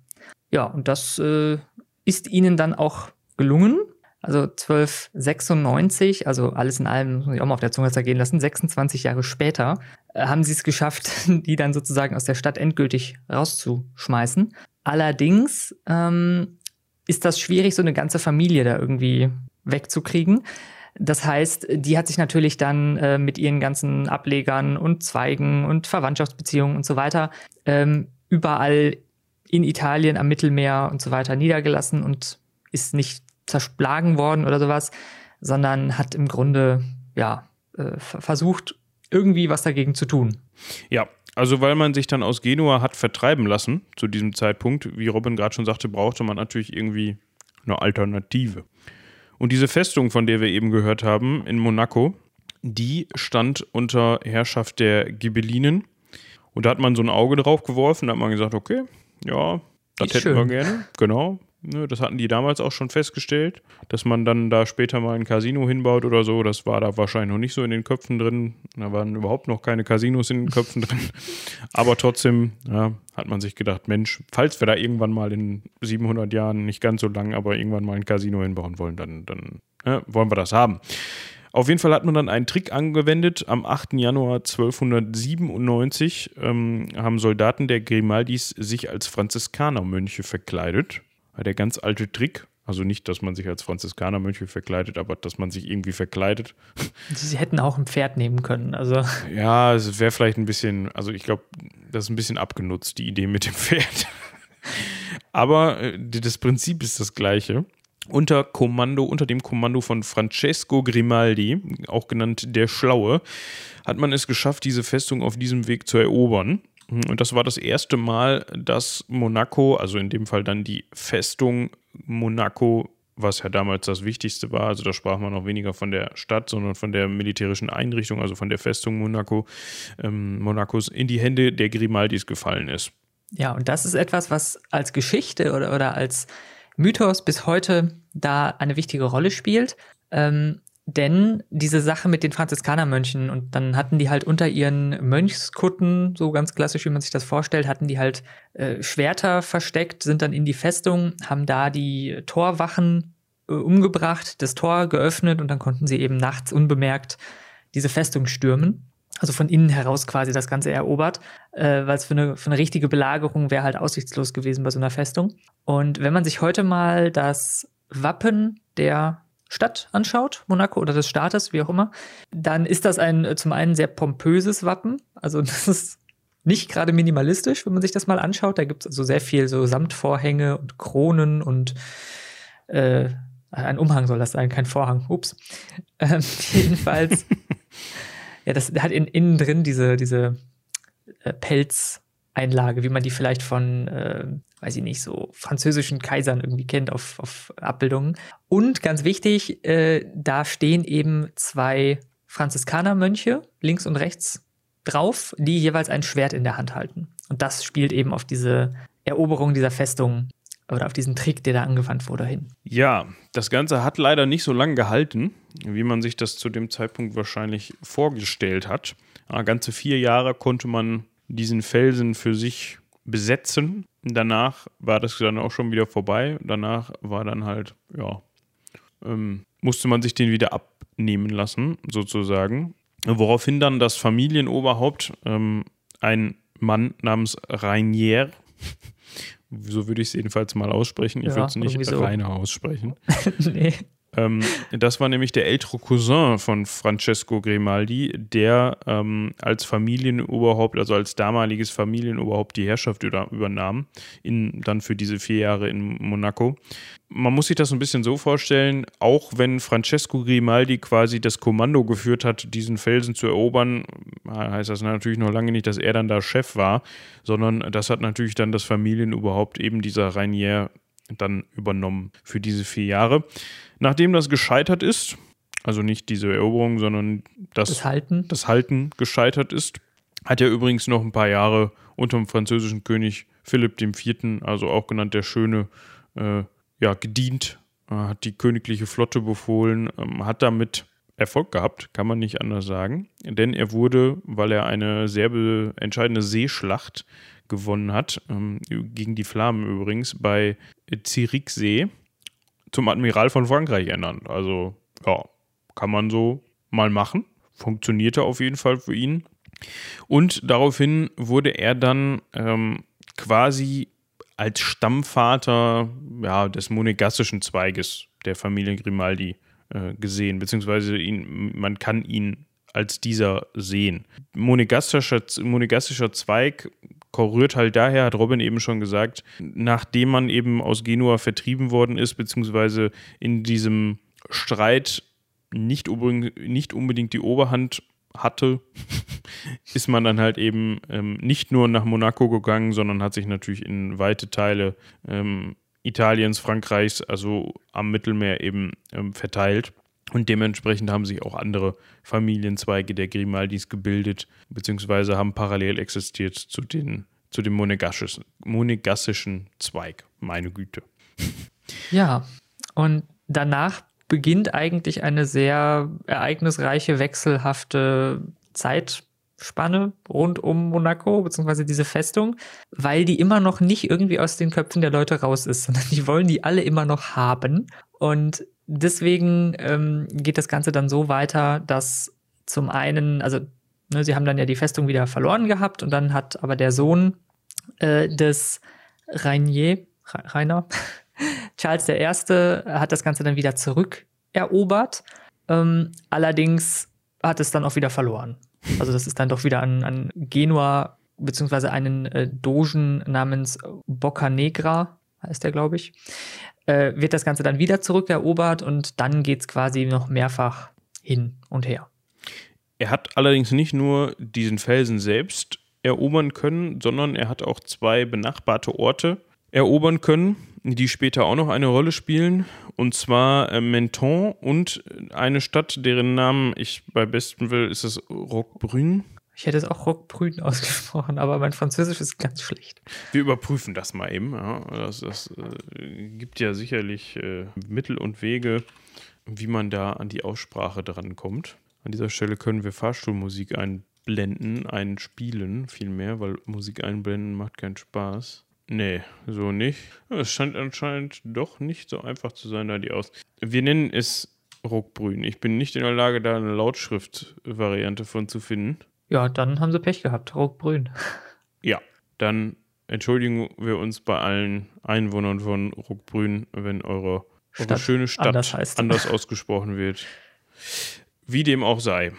Ja, und das äh, ist ihnen dann auch gelungen. Also 1296, also alles in allem, muss ich auch mal auf der Zunge zergehen lassen, 26 Jahre später, äh, haben sie es geschafft, die dann sozusagen aus der Stadt endgültig rauszuschmeißen. Allerdings ähm, ist das schwierig, so eine ganze Familie da irgendwie wegzukriegen. Das heißt, die hat sich natürlich dann äh, mit ihren ganzen Ablegern und Zweigen und Verwandtschaftsbeziehungen und so weiter ähm, überall in Italien am Mittelmeer und so weiter niedergelassen und ist nicht zerschlagen worden oder sowas, sondern hat im Grunde ja äh, versucht irgendwie was dagegen zu tun. Ja, also weil man sich dann aus Genua hat vertreiben lassen zu diesem Zeitpunkt, wie Robin gerade schon sagte, brauchte man natürlich irgendwie eine Alternative. Und diese Festung, von der wir eben gehört haben, in Monaco, die stand unter Herrschaft der Ghibellinen. Und da hat man so ein Auge drauf geworfen, da hat man gesagt, okay, ja, das hätten schön. wir gerne. Genau. Ne, das hatten die damals auch schon festgestellt, dass man dann da später mal ein Casino hinbaut oder so. Das war da wahrscheinlich noch nicht so in den Köpfen drin. Da waren überhaupt noch keine Casinos in den Köpfen drin. Aber trotzdem ja, hat man sich gedacht, Mensch, falls wir da irgendwann mal in 700 Jahren, nicht ganz so lang, aber irgendwann mal ein Casino hinbauen wollen, dann, dann ja, wollen wir das haben. Auf jeden Fall hat man dann einen Trick angewendet. Am 8. Januar 1297 ähm, haben Soldaten der Grimaldis sich als Franziskanermönche verkleidet. Der ganz alte Trick. Also nicht, dass man sich als Franziskanermönche verkleidet, aber dass man sich irgendwie verkleidet. Sie hätten auch ein Pferd nehmen können. Also. Ja, es wäre vielleicht ein bisschen, also ich glaube, das ist ein bisschen abgenutzt, die Idee mit dem Pferd. aber äh, das Prinzip ist das gleiche unter Kommando, unter dem Kommando von Francesco Grimaldi, auch genannt der Schlaue, hat man es geschafft, diese Festung auf diesem Weg zu erobern. Und das war das erste Mal, dass Monaco, also in dem Fall dann die Festung Monaco, was ja damals das Wichtigste war, also da sprach man noch weniger von der Stadt, sondern von der militärischen Einrichtung, also von der Festung Monaco, ähm, Monacos, in die Hände der Grimaldis gefallen ist. Ja, und das ist etwas, was als Geschichte oder, oder als Mythos bis heute da eine wichtige Rolle spielt. Ähm, denn diese Sache mit den Franziskanermönchen und dann hatten die halt unter ihren Mönchskutten, so ganz klassisch, wie man sich das vorstellt, hatten die halt äh, Schwerter versteckt, sind dann in die Festung, haben da die Torwachen äh, umgebracht, das Tor geöffnet und dann konnten sie eben nachts unbemerkt diese Festung stürmen also von innen heraus quasi das Ganze erobert, äh, weil es für eine, für eine richtige Belagerung wäre halt aussichtslos gewesen bei so einer Festung. Und wenn man sich heute mal das Wappen der Stadt anschaut, Monaco oder des Staates, wie auch immer, dann ist das ein zum einen sehr pompöses Wappen. Also das ist nicht gerade minimalistisch, wenn man sich das mal anschaut. Da gibt es also sehr viel so Samtvorhänge und Kronen und äh, ein Umhang soll das sein, kein Vorhang. Ups. Ähm, jedenfalls Ja, das hat in, innen drin diese, diese äh, Pelzeinlage, wie man die vielleicht von, äh, weiß ich nicht, so französischen Kaisern irgendwie kennt auf, auf Abbildungen. Und ganz wichtig, äh, da stehen eben zwei Franziskanermönche links und rechts drauf, die jeweils ein Schwert in der Hand halten. Und das spielt eben auf diese Eroberung dieser Festung oder auf diesen Trick, der da angewandt wurde, hin. Ja, das Ganze hat leider nicht so lange gehalten, wie man sich das zu dem Zeitpunkt wahrscheinlich vorgestellt hat. Ja, ganze vier Jahre konnte man diesen Felsen für sich besetzen. Danach war das dann auch schon wieder vorbei. Danach war dann halt, ja, ähm, musste man sich den wieder abnehmen lassen, sozusagen. Woraufhin dann das Familienoberhaupt, ähm, ein Mann namens Rainier, so würde ich es jedenfalls mal aussprechen. Ich ja, würde es nicht so. reiner aussprechen. nee. Ähm, das war nämlich der ältere Cousin von Francesco Grimaldi, der ähm, als Familienoberhaupt, also als damaliges Familienoberhaupt die Herrschaft über, übernahm, in, dann für diese vier Jahre in Monaco. Man muss sich das ein bisschen so vorstellen, auch wenn Francesco Grimaldi quasi das Kommando geführt hat, diesen Felsen zu erobern, heißt das natürlich noch lange nicht, dass er dann da Chef war, sondern das hat natürlich dann das Familienoberhaupt eben dieser Rainier dann übernommen für diese vier Jahre. Nachdem das gescheitert ist, also nicht diese Eroberung, sondern das, das, Halten. das Halten gescheitert ist, hat er übrigens noch ein paar Jahre unter dem französischen König Philipp IV., also auch genannt der Schöne, äh, ja, gedient, äh, hat die königliche Flotte befohlen, ähm, hat damit Erfolg gehabt, kann man nicht anders sagen. Denn er wurde, weil er eine sehr entscheidende Seeschlacht gewonnen hat, ähm, gegen die Flammen übrigens, bei Ziriksee zum Admiral von Frankreich ernannt. Also, ja, kann man so mal machen. Funktionierte auf jeden Fall für ihn. Und daraufhin wurde er dann ähm, quasi als Stammvater ja, des monegassischen Zweiges der Familie Grimaldi äh, gesehen, beziehungsweise ihn, man kann ihn als dieser sehen. Monegassischer, monegassischer Zweig rührt halt daher, hat Robin eben schon gesagt, nachdem man eben aus Genua vertrieben worden ist, beziehungsweise in diesem Streit nicht, nicht unbedingt die Oberhand hatte, ist man dann halt eben ähm, nicht nur nach Monaco gegangen, sondern hat sich natürlich in weite Teile ähm, Italiens, Frankreichs, also am Mittelmeer eben ähm, verteilt. Und dementsprechend haben sich auch andere Familienzweige der Grimaldis gebildet, beziehungsweise haben parallel existiert zu, den, zu dem monegassischen, Zweig. Meine Güte. Ja, und danach beginnt eigentlich eine sehr ereignisreiche, wechselhafte Zeitspanne rund um Monaco, beziehungsweise diese Festung, weil die immer noch nicht irgendwie aus den Köpfen der Leute raus ist, sondern die wollen die alle immer noch haben. Und deswegen ähm, geht das Ganze dann so weiter, dass zum einen, also ne, sie haben dann ja die Festung wieder verloren gehabt und dann hat aber der Sohn äh, des Rainier, Rainer, Charles I. hat das Ganze dann wieder zurückerobert. Ähm, allerdings hat es dann auch wieder verloren. Also das ist dann doch wieder an, an Genua beziehungsweise einen äh, Dogen namens Boccanegra, heißt der, glaube ich, äh, wird das Ganze dann wieder zurückerobert und dann geht es quasi noch mehrfach hin und her. Er hat allerdings nicht nur diesen Felsen selbst erobern können, sondern er hat auch zwei benachbarte Orte erobern können, die später auch noch eine Rolle spielen. Und zwar äh, Menton und eine Stadt, deren Namen ich bei besten will, ist es Roquebrune. Ich hätte es auch Roquebrune ausgesprochen, aber mein Französisch ist ganz schlecht. Wir überprüfen das mal eben. Ja. Das, das äh, gibt ja sicherlich äh, Mittel und Wege, wie man da an die Aussprache drankommt. An dieser Stelle können wir Fahrstuhlmusik einblenden, einspielen vielmehr, weil Musik einblenden macht keinen Spaß. Nee, so nicht. Es scheint anscheinend doch nicht so einfach zu sein, da die aus. Wir nennen es Rockbrün. Ich bin nicht in der Lage, da eine Lautschrift-Variante von zu finden. Ja, dann haben sie Pech gehabt. Rockbrün. Ja, dann entschuldigen wir uns bei allen Einwohnern von Rockbrün, wenn eure, eure schöne Stadt anders, anders ausgesprochen wird. Wie dem auch sei.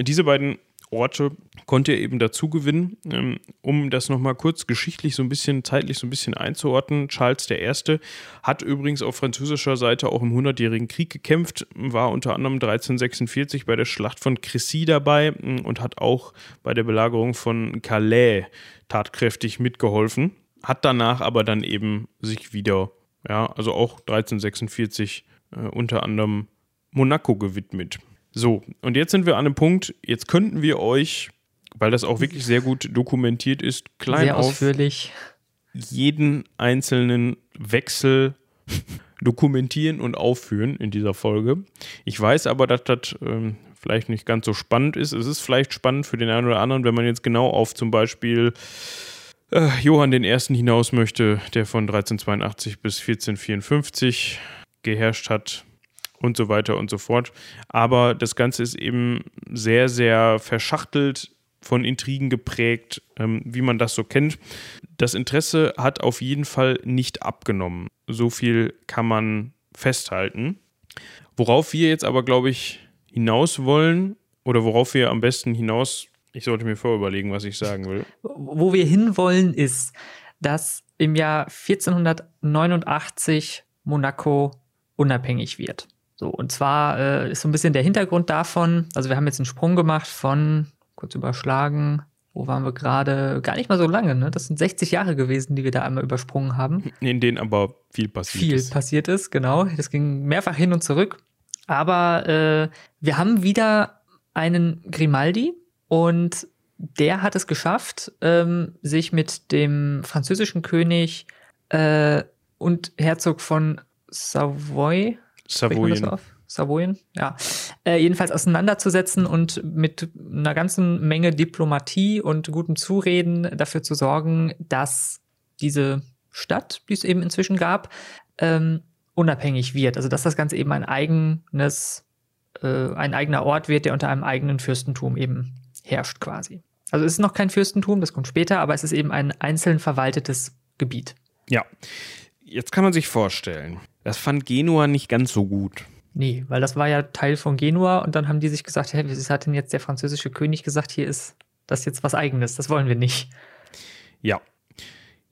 Diese beiden Orte konnte er eben dazu gewinnen. Ähm, um das nochmal kurz geschichtlich so ein bisschen, zeitlich so ein bisschen einzuordnen. Charles I. hat übrigens auf französischer Seite auch im Hundertjährigen Krieg gekämpft, war unter anderem 1346 bei der Schlacht von Cressy dabei mm, und hat auch bei der Belagerung von Calais tatkräftig mitgeholfen. Hat danach aber dann eben sich wieder, ja, also auch 1346 äh, unter anderem Monaco gewidmet. So, und jetzt sind wir an einem Punkt, jetzt könnten wir euch, weil das auch wirklich sehr gut dokumentiert ist, klein sehr ausführlich. jeden einzelnen Wechsel dokumentieren und aufführen in dieser Folge. Ich weiß aber, dass das ähm, vielleicht nicht ganz so spannend ist. Es ist vielleicht spannend für den einen oder anderen, wenn man jetzt genau auf zum Beispiel äh, Johann I. hinaus möchte, der von 1382 bis 1454 geherrscht hat und so weiter und so fort. Aber das Ganze ist eben sehr, sehr verschachtelt, von Intrigen geprägt, ähm, wie man das so kennt. Das Interesse hat auf jeden Fall nicht abgenommen. So viel kann man festhalten. Worauf wir jetzt aber, glaube ich, hinaus wollen oder worauf wir am besten hinaus, ich sollte mir vorüberlegen, was ich sagen will. Wo wir hinwollen ist, dass im Jahr 1489 Monaco unabhängig wird. So, und zwar äh, ist so ein bisschen der Hintergrund davon, also wir haben jetzt einen Sprung gemacht von, kurz überschlagen, wo waren wir gerade? Gar nicht mal so lange, ne? Das sind 60 Jahre gewesen, die wir da einmal übersprungen haben. In denen aber viel passiert viel ist. Viel passiert ist, genau. Das ging mehrfach hin und zurück. Aber äh, wir haben wieder einen Grimaldi und der hat es geschafft, ähm, sich mit dem französischen König äh, und Herzog von Savoy, Savoyen. Savoyen, ja. Äh, jedenfalls auseinanderzusetzen und mit einer ganzen Menge Diplomatie und gutem Zureden dafür zu sorgen, dass diese Stadt, die es eben inzwischen gab, ähm, unabhängig wird. Also dass das Ganze eben ein eigenes, äh, ein eigener Ort wird, der unter einem eigenen Fürstentum eben herrscht quasi. Also es ist noch kein Fürstentum, das kommt später, aber es ist eben ein einzeln verwaltetes Gebiet. Ja. Jetzt kann man sich vorstellen, das fand Genua nicht ganz so gut. Nee, weil das war ja Teil von Genua und dann haben die sich gesagt, hey, was hat denn jetzt der französische König gesagt, hier ist das jetzt was eigenes, das wollen wir nicht. Ja.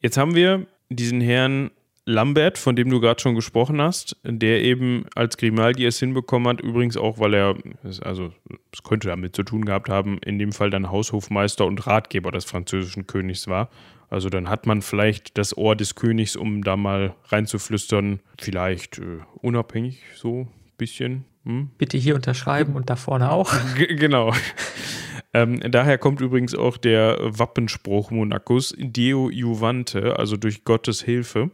Jetzt haben wir diesen Herrn Lambert, von dem du gerade schon gesprochen hast, der eben als Grimaldi es hinbekommen hat, übrigens auch, weil er, also es könnte damit zu tun gehabt haben, in dem Fall dann Haushofmeister und Ratgeber des französischen Königs war. Also dann hat man vielleicht das Ohr des Königs, um da mal reinzuflüstern, vielleicht äh, unabhängig so ein bisschen. Hm? Bitte hier unterschreiben und da vorne auch. G genau. Ähm, daher kommt übrigens auch der Wappenspruch Monacos, Deo Juvante, also durch Gottes Hilfe.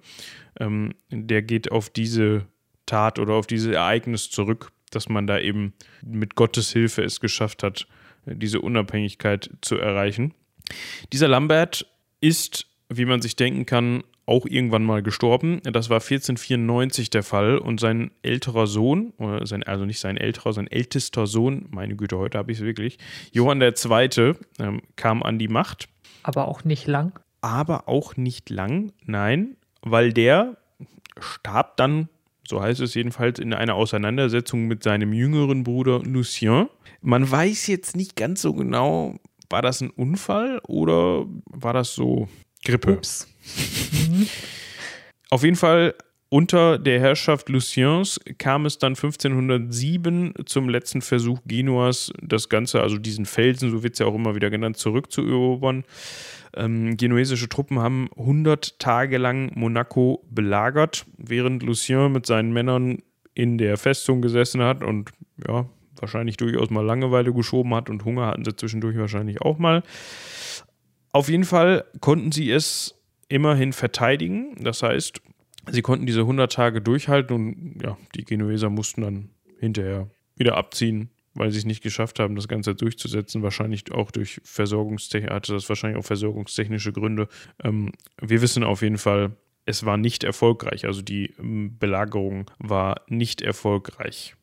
Ähm, der geht auf diese Tat oder auf dieses Ereignis zurück, dass man da eben mit Gottes Hilfe es geschafft hat, diese Unabhängigkeit zu erreichen. Dieser Lambert ist, wie man sich denken kann, auch irgendwann mal gestorben. Das war 1494 der Fall und sein älterer Sohn, sein, also nicht sein älterer, sein ältester Sohn, meine Güte, heute habe ich es wirklich, Johann II. Ähm, kam an die Macht. Aber auch nicht lang. Aber auch nicht lang, nein, weil der starb dann, so heißt es jedenfalls, in einer Auseinandersetzung mit seinem jüngeren Bruder Lucien. Man weiß jetzt nicht ganz so genau, war das ein Unfall oder war das so Grippe? Ups. Auf jeden Fall unter der Herrschaft Luciens kam es dann 1507 zum letzten Versuch Genuas, das Ganze, also diesen Felsen, so wird es ja auch immer wieder genannt, zurückzuerobern. Ähm, genuesische Truppen haben 100 Tage lang Monaco belagert, während Lucien mit seinen Männern in der Festung gesessen hat und ja, wahrscheinlich durchaus mal Langeweile geschoben hat und Hunger hatten sie zwischendurch wahrscheinlich auch mal. Auf jeden Fall konnten sie es immerhin verteidigen. Das heißt, sie konnten diese 100 Tage durchhalten und ja, die Genueser mussten dann hinterher wieder abziehen, weil sie es nicht geschafft haben, das Ganze durchzusetzen. Wahrscheinlich auch durch Versorgungstechnik, hatte das wahrscheinlich auch versorgungstechnische Gründe. Ähm, wir wissen auf jeden Fall, es war nicht erfolgreich. Also die ähm, Belagerung war nicht erfolgreich.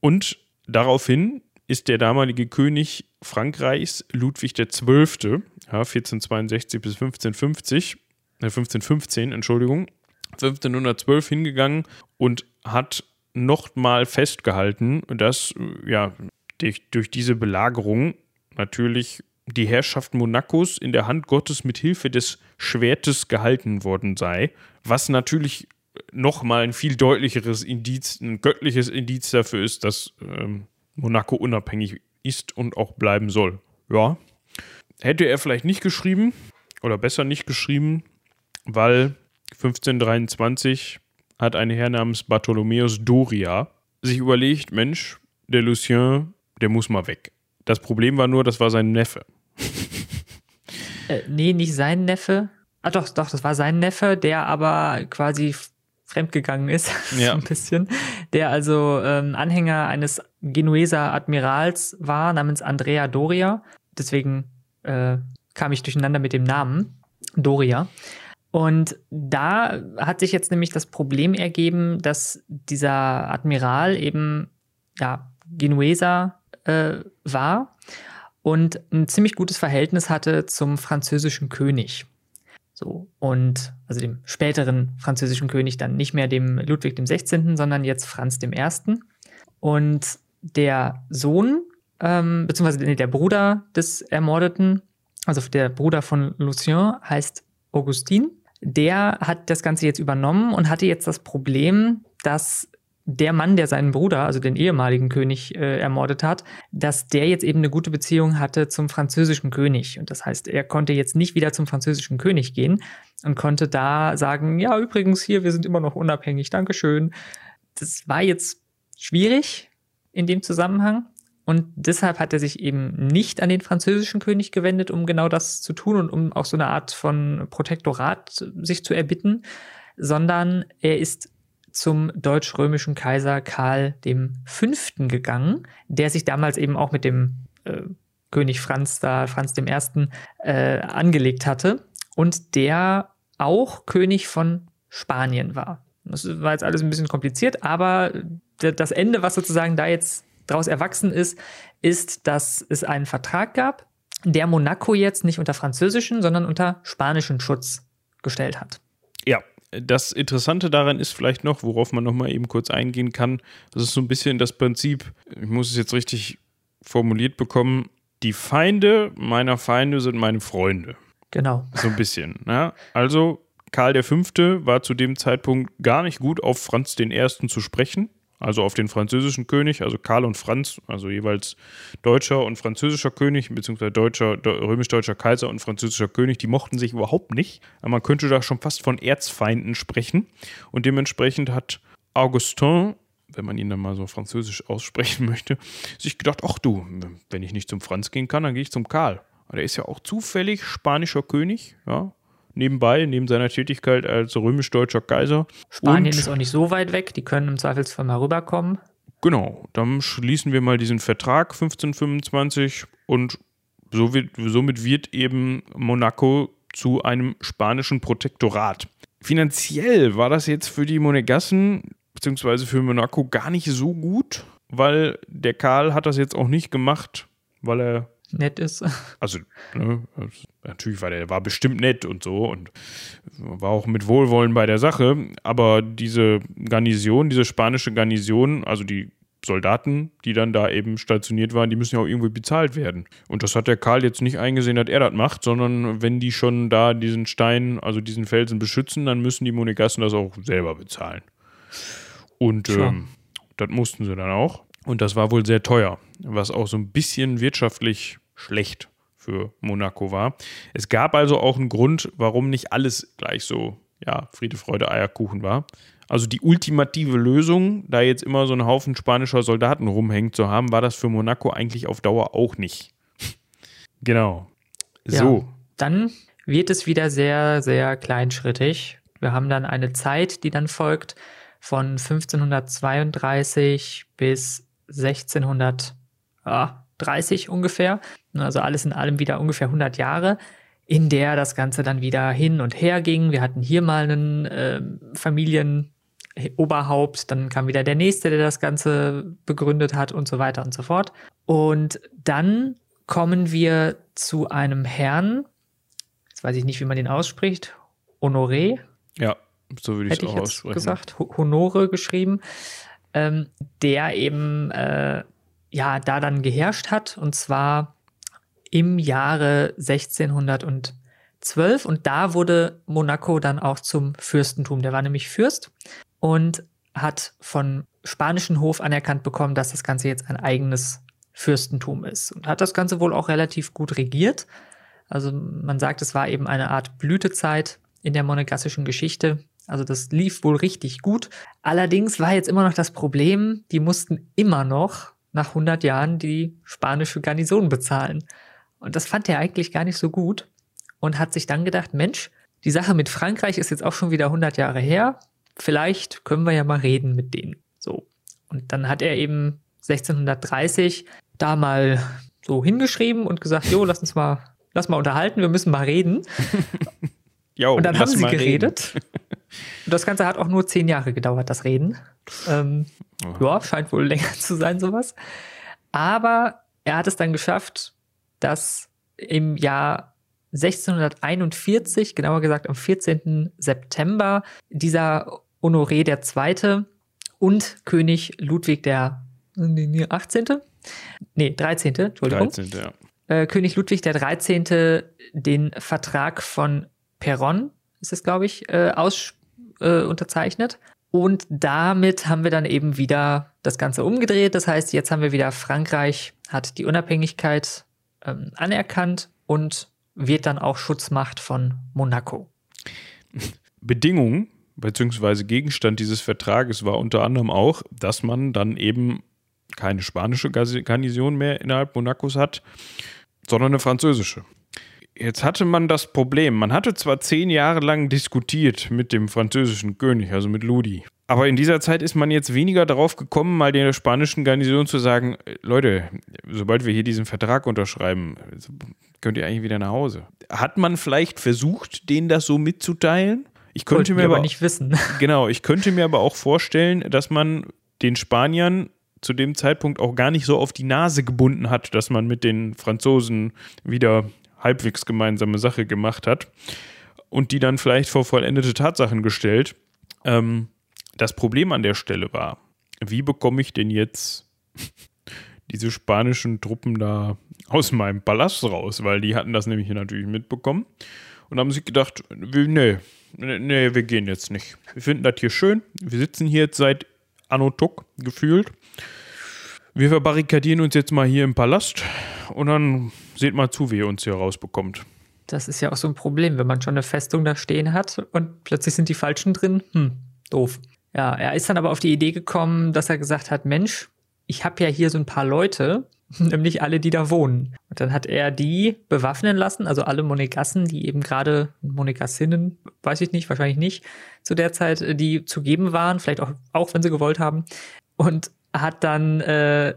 Und daraufhin ist der damalige König Frankreichs Ludwig XII. Ja, 1462 bis 1550 1515, Entschuldigung, 1512 hingegangen und hat nochmal festgehalten, dass ja durch, durch diese Belagerung natürlich die Herrschaft Monacos in der Hand Gottes mit Hilfe des Schwertes gehalten worden sei, was natürlich nochmal ein viel deutlicheres Indiz, ein göttliches Indiz dafür ist, dass ähm, Monaco unabhängig ist und auch bleiben soll. Ja, hätte er vielleicht nicht geschrieben oder besser nicht geschrieben, weil 1523 hat ein Herr namens Bartholomäus Doria sich überlegt, Mensch, der Lucien, der muss mal weg. Das Problem war nur, das war sein Neffe. äh, nee, nicht sein Neffe. Ah, doch, doch, das war sein Neffe, der aber quasi fremdgegangen ist, ja. ein bisschen. Der also ähm, Anhänger eines Genueser Admirals war, namens Andrea Doria. Deswegen äh, kam ich durcheinander mit dem Namen Doria. Und da hat sich jetzt nämlich das Problem ergeben, dass dieser Admiral eben ja, Genueser äh, war und ein ziemlich gutes Verhältnis hatte zum französischen König. So, und also dem späteren französischen König, dann nicht mehr dem Ludwig dem 16., sondern jetzt Franz dem I. Und der Sohn, ähm, beziehungsweise nee, der Bruder des Ermordeten, also der Bruder von Lucien, heißt Augustin der hat das Ganze jetzt übernommen und hatte jetzt das Problem, dass der Mann, der seinen Bruder, also den ehemaligen König, äh, ermordet hat, dass der jetzt eben eine gute Beziehung hatte zum französischen König. Und das heißt, er konnte jetzt nicht wieder zum französischen König gehen und konnte da sagen, ja, übrigens hier, wir sind immer noch unabhängig, Dankeschön. Das war jetzt schwierig in dem Zusammenhang. Und deshalb hat er sich eben nicht an den französischen König gewendet, um genau das zu tun und um auch so eine Art von Protektorat sich zu erbitten, sondern er ist zum deutsch-römischen Kaiser Karl V. gegangen, der sich damals eben auch mit dem äh, König Franz da, Franz I. Äh, angelegt hatte und der auch König von Spanien war. Das war jetzt alles ein bisschen kompliziert, aber das Ende, was sozusagen da jetzt daraus erwachsen ist, ist, dass es einen Vertrag gab, der Monaco jetzt nicht unter französischen, sondern unter spanischen Schutz gestellt hat. Ja, das Interessante daran ist vielleicht noch, worauf man noch mal eben kurz eingehen kann, das ist so ein bisschen das Prinzip, ich muss es jetzt richtig formuliert bekommen, die Feinde meiner Feinde sind meine Freunde. Genau. So ein bisschen. Ne? Also Karl V. war zu dem Zeitpunkt gar nicht gut auf Franz I. zu sprechen, also auf den französischen König, also Karl und Franz, also jeweils deutscher und französischer König, beziehungsweise deutscher, römisch-deutscher Kaiser und französischer König, die mochten sich überhaupt nicht. Man könnte da schon fast von Erzfeinden sprechen. Und dementsprechend hat Augustin, wenn man ihn dann mal so französisch aussprechen möchte, sich gedacht, ach du, wenn ich nicht zum Franz gehen kann, dann gehe ich zum Karl. Der ist ja auch zufällig spanischer König, ja, nebenbei, neben seiner Tätigkeit als römisch-deutscher Kaiser. Spanien und, ist auch nicht so weit weg, die können im Zweifelsfall mal rüberkommen. Genau, dann schließen wir mal diesen Vertrag 1525 und so wird, somit wird eben Monaco zu einem spanischen Protektorat. Finanziell war das jetzt für die Monegassen bzw. für Monaco gar nicht so gut, weil der Karl hat das jetzt auch nicht gemacht, weil er nett ist. Also, ne, natürlich war der war bestimmt nett und so und war auch mit Wohlwollen bei der Sache, aber diese Garnison, diese spanische Garnison, also die Soldaten, die dann da eben stationiert waren, die müssen ja auch irgendwie bezahlt werden. Und das hat der Karl jetzt nicht eingesehen, dass er das macht, sondern wenn die schon da diesen Stein, also diesen Felsen beschützen, dann müssen die Monegassen das auch selber bezahlen. Und ähm, das mussten sie dann auch. Und das war wohl sehr teuer, was auch so ein bisschen wirtschaftlich schlecht für Monaco war. Es gab also auch einen Grund, warum nicht alles gleich so, ja, Friede, Freude, Eierkuchen war. Also die ultimative Lösung, da jetzt immer so ein Haufen spanischer Soldaten rumhängt zu haben, war das für Monaco eigentlich auf Dauer auch nicht. genau. So. Ja, dann wird es wieder sehr, sehr kleinschrittig. Wir haben dann eine Zeit, die dann folgt, von 1532 bis 1630 ungefähr, also alles in allem wieder ungefähr 100 Jahre, in der das Ganze dann wieder hin und her ging. Wir hatten hier mal einen äh, Familienoberhaupt, dann kam wieder der nächste, der das Ganze begründet hat und so weiter und so fort. Und dann kommen wir zu einem Herrn, jetzt weiß ich nicht, wie man den ausspricht, Honoré. Ja, so würde ich es auch aussprechen. gesagt, Honore geschrieben ähm, der eben äh, ja da dann geherrscht hat und zwar im Jahre 1612 und da wurde Monaco dann auch zum Fürstentum. Der war nämlich Fürst und hat von spanischen Hof anerkannt bekommen, dass das Ganze jetzt ein eigenes Fürstentum ist und hat das Ganze wohl auch relativ gut regiert. Also man sagt, es war eben eine Art Blütezeit in der monegassischen Geschichte. Also das lief wohl richtig gut. Allerdings war jetzt immer noch das Problem, die mussten immer noch nach 100 Jahren die spanische Garnison bezahlen. Und das fand er eigentlich gar nicht so gut und hat sich dann gedacht, Mensch, die Sache mit Frankreich ist jetzt auch schon wieder 100 Jahre her. Vielleicht können wir ja mal reden mit denen. So. Und dann hat er eben 1630 da mal so hingeschrieben und gesagt, jo, lass uns mal, lass mal unterhalten, wir müssen mal reden. jo, und dann haben sie geredet. Und das Ganze hat auch nur zehn Jahre gedauert, das Reden. Ähm, ja, scheint wohl länger zu sein, sowas. Aber er hat es dann geschafft, dass im Jahr 1641, genauer gesagt am 14. September, dieser Honoré II. und König Ludwig der 18. Nee, 13. Entschuldigung. 13. Ja. Äh, König Ludwig der 13. den Vertrag von Perron, ist es, glaube ich, äh, aus, äh, unterzeichnet. Und damit haben wir dann eben wieder das Ganze umgedreht. Das heißt, jetzt haben wir wieder Frankreich hat die Unabhängigkeit ähm, anerkannt und wird dann auch Schutzmacht von Monaco. Bedingung bzw. Gegenstand dieses Vertrages war unter anderem auch, dass man dann eben keine spanische Garnison mehr innerhalb Monacos hat, sondern eine französische. Jetzt hatte man das Problem, man hatte zwar zehn Jahre lang diskutiert mit dem französischen König, also mit Ludi, aber in dieser Zeit ist man jetzt weniger darauf gekommen, mal der spanischen Garnison zu sagen, Leute, sobald wir hier diesen Vertrag unterschreiben, könnt ihr eigentlich wieder nach Hause. Hat man vielleicht versucht, denen das so mitzuteilen? Ich könnte mir aber, aber nicht wissen. Genau, ich könnte mir aber auch vorstellen, dass man den Spaniern zu dem Zeitpunkt auch gar nicht so auf die Nase gebunden hat, dass man mit den Franzosen wieder halbwegs gemeinsame Sache gemacht hat und die dann vielleicht vor vollendete Tatsachen gestellt. Ähm, das Problem an der Stelle war, wie bekomme ich denn jetzt diese spanischen Truppen da aus meinem Palast raus? Weil die hatten das nämlich natürlich mitbekommen und haben sich gedacht, nee, nee, wir gehen jetzt nicht. Wir finden das hier schön. Wir sitzen hier jetzt seit Anno Tuck gefühlt. Wir verbarrikadieren uns jetzt mal hier im Palast und dann seht mal zu, wie ihr uns hier rausbekommt. Das ist ja auch so ein Problem, wenn man schon eine Festung da stehen hat und plötzlich sind die Falschen drin. Hm, doof. Ja, er ist dann aber auf die Idee gekommen, dass er gesagt hat, Mensch, ich habe ja hier so ein paar Leute, nämlich alle, die da wohnen. Und dann hat er die bewaffnen lassen, also alle Monegassen, die eben gerade Monegassinnen, weiß ich nicht, wahrscheinlich nicht, zu der Zeit, äh, die zu geben waren, vielleicht auch, auch wenn sie gewollt haben. Und hat dann, äh,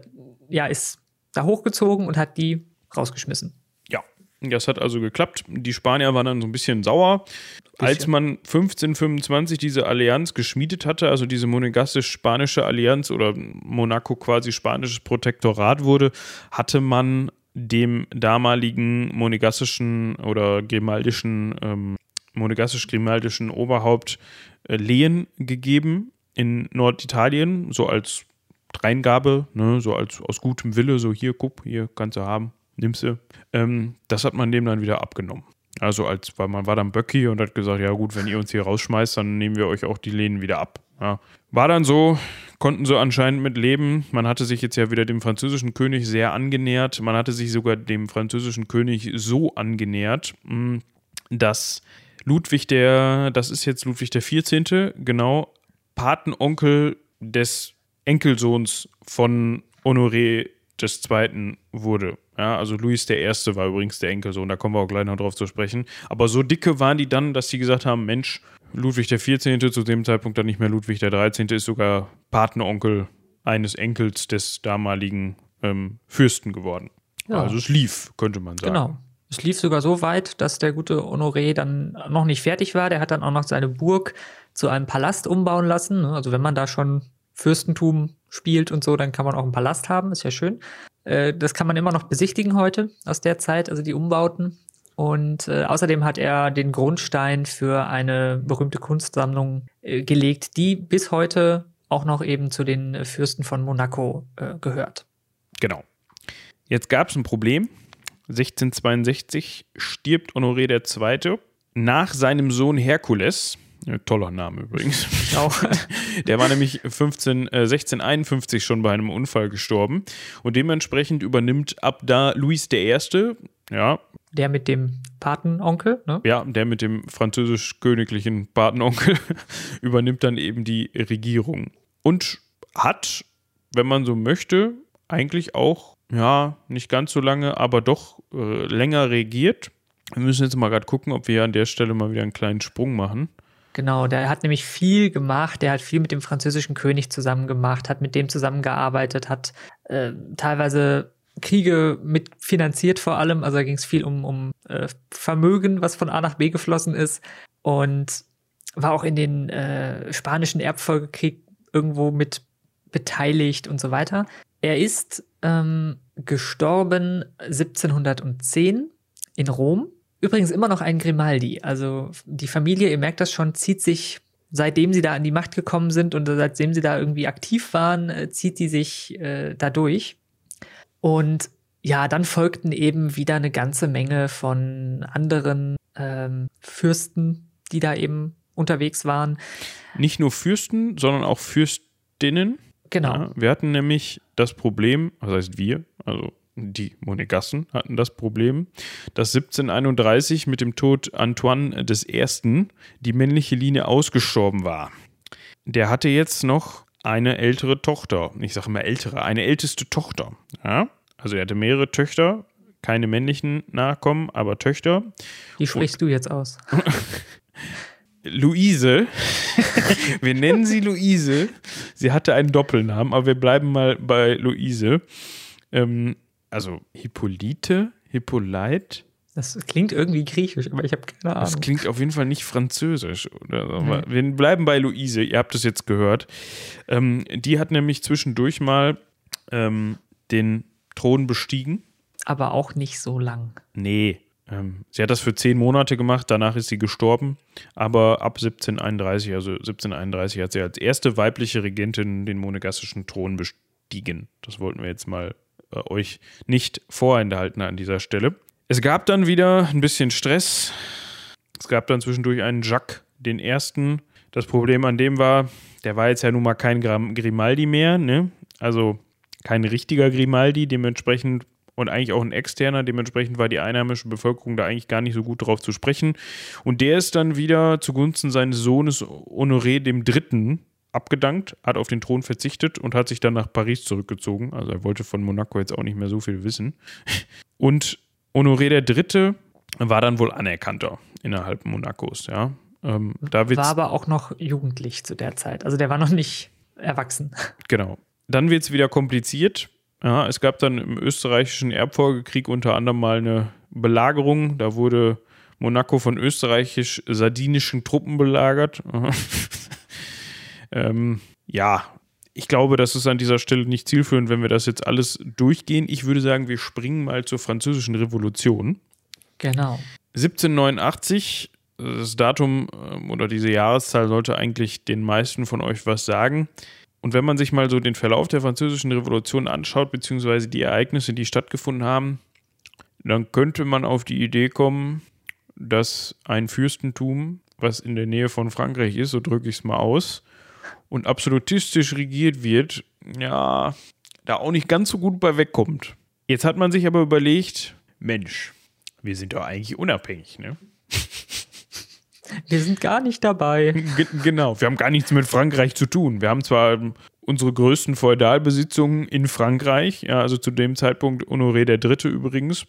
ja, ist da hochgezogen und hat die rausgeschmissen. Ja, das hat also geklappt. Die Spanier waren dann so ein bisschen sauer. Bisschen. Als man 1525 diese Allianz geschmiedet hatte, also diese monegassisch-spanische Allianz oder Monaco quasi spanisches Protektorat wurde, hatte man dem damaligen monegassischen oder grimaldischen, ähm, monegassisch-grimaldischen Oberhaupt äh, Lehen gegeben in Norditalien, so als Dreingabe, ne, so als aus gutem Wille, so hier, guck, hier kannst du haben, nimm sie. Ähm, das hat man dem dann wieder abgenommen. Also als, weil man war dann Böcki und hat gesagt, ja gut, wenn ihr uns hier rausschmeißt, dann nehmen wir euch auch die Lehnen wieder ab. Ja. War dann so, konnten so anscheinend mit leben. Man hatte sich jetzt ja wieder dem französischen König sehr angenähert. Man hatte sich sogar dem französischen König so angenähert, hm, dass Ludwig der, das ist jetzt Ludwig der 14., genau, Patenonkel des Enkelsohns von Honoré II. wurde. Ja, also Louis I. war übrigens der Enkelsohn, da kommen wir auch gleich noch drauf zu sprechen. Aber so dicke waren die dann, dass sie gesagt haben: Mensch, Ludwig XIV., zu dem Zeitpunkt dann nicht mehr Ludwig XIII., ist sogar Patenonkel eines Enkels des damaligen ähm, Fürsten geworden. Ja. Also es lief, könnte man sagen. Genau. Es lief sogar so weit, dass der gute Honoré dann noch nicht fertig war. Der hat dann auch noch seine Burg zu einem Palast umbauen lassen. Ne? Also wenn man da schon Fürstentum spielt und so, dann kann man auch einen Palast haben, ist ja schön. Äh, das kann man immer noch besichtigen heute aus der Zeit, also die Umbauten. Und äh, außerdem hat er den Grundstein für eine berühmte Kunstsammlung äh, gelegt, die bis heute auch noch eben zu den Fürsten von Monaco äh, gehört. Genau. Jetzt gab es ein Problem. 1662 stirbt Honoré II. nach seinem Sohn Herkules, toller Name übrigens. Auch. Der war nämlich 15, äh, 1651 schon bei einem Unfall gestorben. Und dementsprechend übernimmt ab da Louis I., ja. Der mit dem Patenonkel, ne? Ja, der mit dem französisch-königlichen Patenonkel übernimmt dann eben die Regierung. Und hat, wenn man so möchte, eigentlich auch, ja, nicht ganz so lange, aber doch äh, länger regiert. Wir müssen jetzt mal gerade gucken, ob wir an der Stelle mal wieder einen kleinen Sprung machen. Genau, der hat nämlich viel gemacht, der hat viel mit dem französischen König zusammen gemacht, hat mit dem zusammengearbeitet, hat äh, teilweise Kriege mitfinanziert vor allem, also da ging es viel um, um äh, Vermögen, was von A nach B geflossen ist. Und war auch in den äh, spanischen Erbfolgekrieg irgendwo mit beteiligt und so weiter. Er ist ähm, gestorben 1710 in Rom Übrigens immer noch ein Grimaldi. Also die Familie, ihr merkt das schon, zieht sich, seitdem sie da an die Macht gekommen sind und seitdem sie da irgendwie aktiv waren, äh, zieht sie sich äh, da durch. Und ja, dann folgten eben wieder eine ganze Menge von anderen ähm, Fürsten, die da eben unterwegs waren. Nicht nur Fürsten, sondern auch Fürstinnen. Genau. Ja, wir hatten nämlich das Problem, was heißt wir, also die Monegassen hatten das Problem, dass 1731 mit dem Tod Antoine I. die männliche Linie ausgestorben war. Der hatte jetzt noch eine ältere Tochter. Ich sage immer ältere, eine älteste Tochter. Ja? Also er hatte mehrere Töchter, keine männlichen Nachkommen, aber Töchter. Die sprichst Und, du jetzt aus. Luise, wir nennen sie Luise. Sie hatte einen Doppelnamen, aber wir bleiben mal bei Luise. Ähm, also Hippolyte, Hippolyte. Das klingt irgendwie griechisch, aber ich habe keine Ahnung. Das klingt auf jeden Fall nicht französisch. Oder? Wir bleiben bei Luise, ihr habt es jetzt gehört. Ähm, die hat nämlich zwischendurch mal ähm, den Thron bestiegen. Aber auch nicht so lang. Nee. Ähm, sie hat das für zehn Monate gemacht, danach ist sie gestorben. Aber ab 1731, also 1731, hat sie als erste weibliche Regentin den monegassischen Thron bestiegen. Das wollten wir jetzt mal euch nicht vorenthalten an dieser Stelle. Es gab dann wieder ein bisschen Stress. Es gab dann zwischendurch einen Jacques den ersten. Das Problem an dem war, der war jetzt ja nun mal kein Grimaldi mehr, ne? Also kein richtiger Grimaldi, dementsprechend und eigentlich auch ein externer, dementsprechend war die einheimische Bevölkerung da eigentlich gar nicht so gut drauf zu sprechen. Und der ist dann wieder zugunsten seines Sohnes Honoré dem Dritten abgedankt, hat auf den Thron verzichtet und hat sich dann nach Paris zurückgezogen. Also er wollte von Monaco jetzt auch nicht mehr so viel wissen. Und Honoré der Dritte war dann wohl anerkannter innerhalb Monacos, ja. Ähm, da war aber auch noch jugendlich zu der Zeit. Also der war noch nicht erwachsen. Genau. Dann wird es wieder kompliziert. Ja, es gab dann im österreichischen Erbfolgekrieg unter anderem mal eine Belagerung. Da wurde Monaco von österreichisch-sardinischen Truppen belagert. ähm, ja, ich glaube, das ist an dieser Stelle nicht zielführend, wenn wir das jetzt alles durchgehen. Ich würde sagen, wir springen mal zur französischen Revolution. Genau. 1789, das Datum ähm, oder diese Jahreszahl sollte eigentlich den meisten von euch was sagen. Und wenn man sich mal so den Verlauf der französischen Revolution anschaut, beziehungsweise die Ereignisse, die stattgefunden haben, dann könnte man auf die Idee kommen, dass ein Fürstentum, was in der Nähe von Frankreich ist, so drücke ich es mal aus, und absolutistisch regiert wird, ja, da auch nicht ganz so gut bei wegkommt. Jetzt hat man sich aber überlegt, Mensch, wir sind doch eigentlich unabhängig, ne? Wir sind gar nicht dabei. G genau, wir haben gar nichts mit Frankreich zu tun. Wir haben zwar unsere größten Feudalbesitzungen in Frankreich, ja, also zu dem Zeitpunkt Honoré der Dritte übrigens,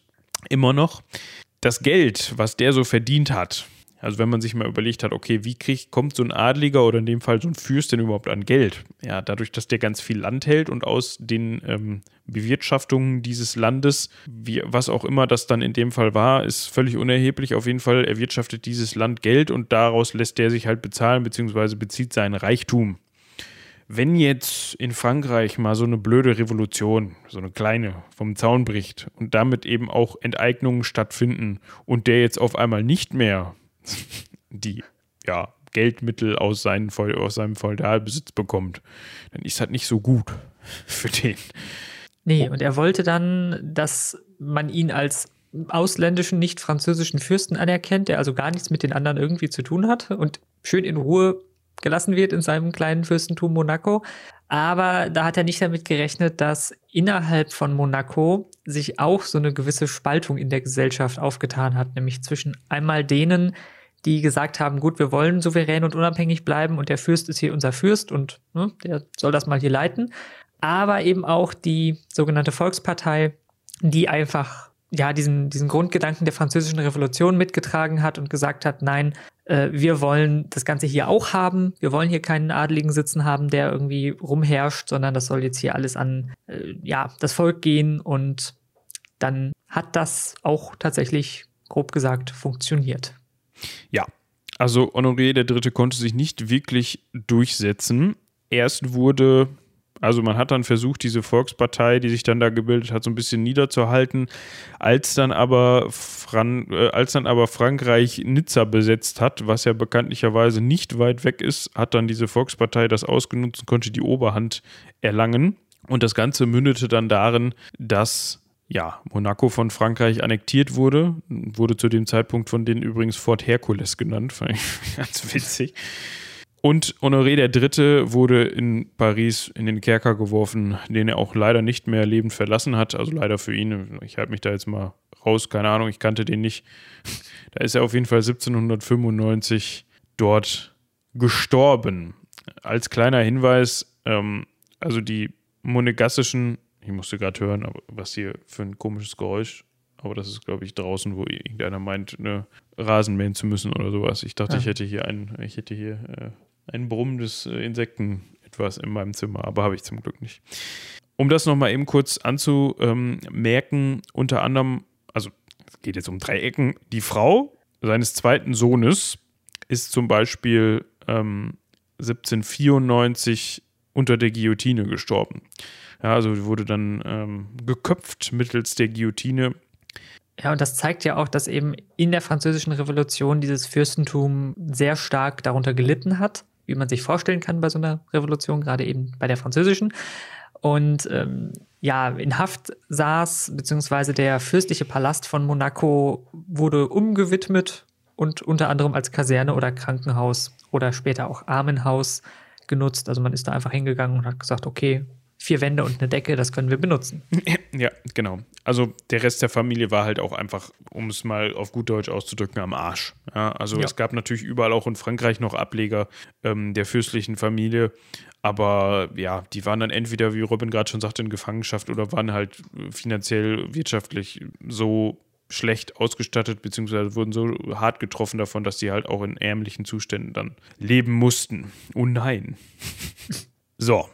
immer noch. Das Geld, was der so verdient hat, also wenn man sich mal überlegt hat, okay, wie kriegt, kommt so ein Adliger oder in dem Fall so ein Fürst denn überhaupt an Geld? Ja, dadurch, dass der ganz viel Land hält und aus den ähm, Bewirtschaftungen dieses Landes, wie, was auch immer das dann in dem Fall war, ist völlig unerheblich. Auf jeden Fall erwirtschaftet dieses Land Geld und daraus lässt der sich halt bezahlen, beziehungsweise bezieht seinen Reichtum. Wenn jetzt in Frankreich mal so eine blöde Revolution, so eine kleine, vom Zaun bricht und damit eben auch Enteignungen stattfinden und der jetzt auf einmal nicht mehr die ja, Geldmittel aus, seinen, aus seinem Feudalbesitz bekommt, dann ist das nicht so gut für den. Nee, und er wollte dann, dass man ihn als ausländischen, nicht französischen Fürsten anerkennt, der also gar nichts mit den anderen irgendwie zu tun hat und schön in Ruhe gelassen wird in seinem kleinen Fürstentum Monaco. Aber da hat er nicht damit gerechnet, dass innerhalb von Monaco sich auch so eine gewisse Spaltung in der Gesellschaft aufgetan hat, nämlich zwischen einmal denen, die gesagt haben, gut, wir wollen souverän und unabhängig bleiben und der Fürst ist hier unser Fürst und ne, der soll das mal hier leiten, aber eben auch die sogenannte Volkspartei, die einfach ja, diesen, diesen Grundgedanken der französischen Revolution mitgetragen hat und gesagt hat, nein, äh, wir wollen das Ganze hier auch haben. Wir wollen hier keinen Adeligen sitzen haben, der irgendwie rumherrscht, sondern das soll jetzt hier alles an, äh, ja, das Volk gehen und dann hat das auch tatsächlich, grob gesagt, funktioniert. Ja, also Honoré der Dritte konnte sich nicht wirklich durchsetzen. Erst wurde also man hat dann versucht, diese Volkspartei, die sich dann da gebildet hat, so ein bisschen niederzuhalten. Als dann aber, Fran äh, als dann aber Frankreich Nizza besetzt hat, was ja bekanntlicherweise nicht weit weg ist, hat dann diese Volkspartei das ausgenutzt und konnte die Oberhand erlangen. Und das Ganze mündete dann darin, dass ja, Monaco von Frankreich annektiert wurde, wurde zu dem Zeitpunkt von denen übrigens Fort Hercules genannt, fand ich ganz witzig. Und Honoré der Dritte wurde in Paris in den Kerker geworfen, den er auch leider nicht mehr lebend verlassen hat. Also leider für ihn. Ich halte mich da jetzt mal raus, keine Ahnung, ich kannte den nicht. Da ist er auf jeden Fall 1795 dort gestorben. Als kleiner Hinweis, ähm, also die monegassischen, ich musste gerade hören, was hier für ein komisches Geräusch aber das ist, glaube ich, draußen, wo irgendeiner meint, eine Rasen mähen zu müssen oder sowas. Ich dachte, ja. ich hätte hier einen, ich hätte hier äh, ein brummendes äh, Insekten etwas in meinem Zimmer, aber habe ich zum Glück nicht. Um das nochmal eben kurz anzumerken, unter anderem, also es geht jetzt um drei Ecken, die Frau seines zweiten Sohnes ist zum Beispiel ähm, 1794 unter der Guillotine gestorben. Ja, also wurde dann ähm, geköpft mittels der Guillotine. Ja, und das zeigt ja auch, dass eben in der Französischen Revolution dieses Fürstentum sehr stark darunter gelitten hat wie man sich vorstellen kann bei so einer Revolution, gerade eben bei der französischen. Und ähm, ja, in Haft saß, beziehungsweise der fürstliche Palast von Monaco wurde umgewidmet und unter anderem als Kaserne oder Krankenhaus oder später auch Armenhaus genutzt. Also man ist da einfach hingegangen und hat gesagt, okay, vier Wände und eine Decke, das können wir benutzen. Ja, genau. Also der Rest der Familie war halt auch einfach, um es mal auf gut Deutsch auszudrücken, am Arsch. Ja, also ja. es gab natürlich überall auch in Frankreich noch Ableger ähm, der fürstlichen Familie, aber ja, die waren dann entweder, wie Robin gerade schon sagte, in Gefangenschaft oder waren halt finanziell, wirtschaftlich so schlecht ausgestattet, beziehungsweise wurden so hart getroffen davon, dass sie halt auch in ärmlichen Zuständen dann leben mussten. Oh nein. so,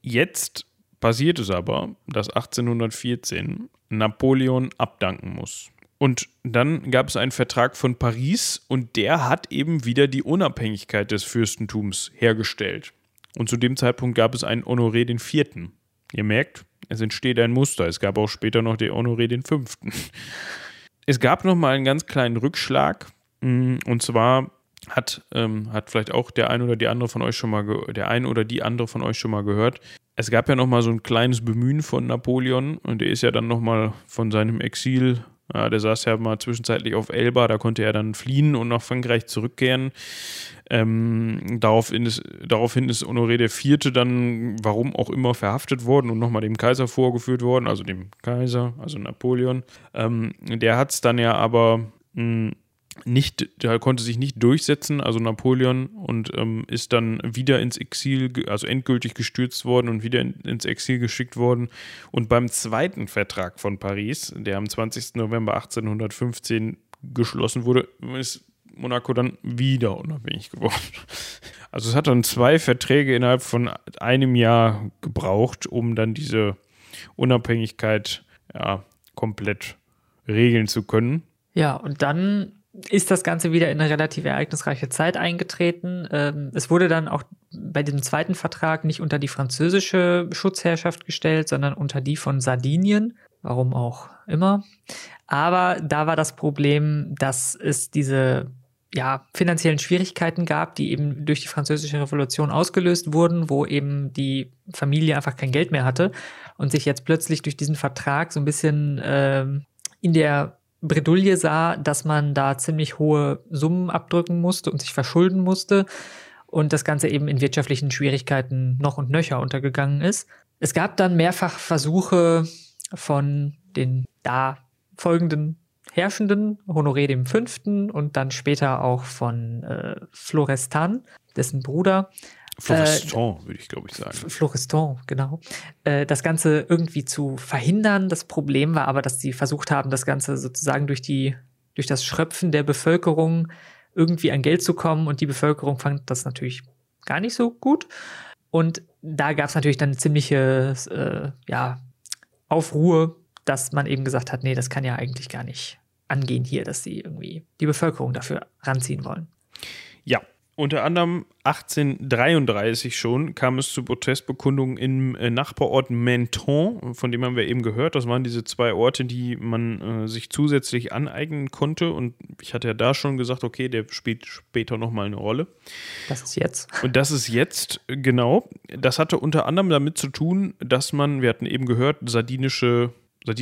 jetzt passiert es aber, dass 1814 Napoleon abdanken muss. Und dann gab es einen Vertrag von Paris und der hat eben wieder die Unabhängigkeit des Fürstentums hergestellt. Und zu dem Zeitpunkt gab es einen Honoré Vierten. Ihr merkt, es entsteht ein Muster. Es gab auch später noch den Honoré den Fünften. Es gab noch mal einen ganz kleinen Rückschlag. Mm, und zwar hat, ähm, hat vielleicht auch der ein oder die andere von euch schon mal der ein oder die andere von euch schon mal gehört. Es gab ja noch mal so ein kleines Bemühen von Napoleon und der ist ja dann noch mal von seinem Exil, ja, der saß ja mal zwischenzeitlich auf Elba, da konnte er dann fliehen und nach Frankreich zurückkehren. Ähm, daraufhin, ist, daraufhin ist Honoré IV. dann, warum auch immer, verhaftet worden und nochmal dem Kaiser vorgeführt worden, also dem Kaiser, also Napoleon. Ähm, der hat es dann ja aber mh, hm, nicht, der konnte sich nicht durchsetzen, also Napoleon, und ähm, ist dann wieder ins Exil, also endgültig gestürzt worden und wieder in, ins Exil geschickt worden. Und beim zweiten Vertrag von Paris, der am 20. November 1815 geschlossen wurde, ist Monaco dann wieder unabhängig geworden. Also es hat dann zwei Verträge innerhalb von einem Jahr gebraucht, um dann diese Unabhängigkeit ja, komplett regeln zu können. Ja, und dann ist das Ganze wieder in eine relativ ereignisreiche Zeit eingetreten. Ähm, es wurde dann auch bei dem zweiten Vertrag nicht unter die französische Schutzherrschaft gestellt, sondern unter die von Sardinien. Warum auch immer. Aber da war das Problem, dass es diese ja, finanziellen Schwierigkeiten gab, die eben durch die französische Revolution ausgelöst wurden, wo eben die Familie einfach kein Geld mehr hatte und sich jetzt plötzlich durch diesen Vertrag so ein bisschen ähm, in der Bredouille sah, dass man da ziemlich hohe Summen abdrücken musste und sich verschulden musste und das Ganze eben in wirtschaftlichen Schwierigkeiten noch und nöcher untergegangen ist. Es gab dann mehrfach Versuche von den da folgenden Herrschenden, Honoré dem Fünften und dann später auch von äh, Florestan, dessen Bruder, Florestan, äh, würde ich glaube ich sagen. Florestan, genau. Äh, das Ganze irgendwie zu verhindern. Das Problem war aber, dass sie versucht haben, das Ganze sozusagen durch die, durch das Schröpfen der Bevölkerung irgendwie an Geld zu kommen und die Bevölkerung fand das natürlich gar nicht so gut. Und da gab es natürlich dann ziemliche äh, ja, Aufruhr, dass man eben gesagt hat, nee, das kann ja eigentlich gar nicht angehen hier, dass sie irgendwie die Bevölkerung dafür ranziehen wollen. Ja, unter anderem 1833 schon kam es zu Protestbekundungen im äh, Nachbarort Menton, von dem haben wir eben gehört. Das waren diese zwei Orte, die man äh, sich zusätzlich aneignen konnte. Und ich hatte ja da schon gesagt, okay, der spielt später nochmal eine Rolle. Das ist jetzt. Und das ist jetzt, genau. Das hatte unter anderem damit zu tun, dass man, wir hatten eben gehört, sardinische,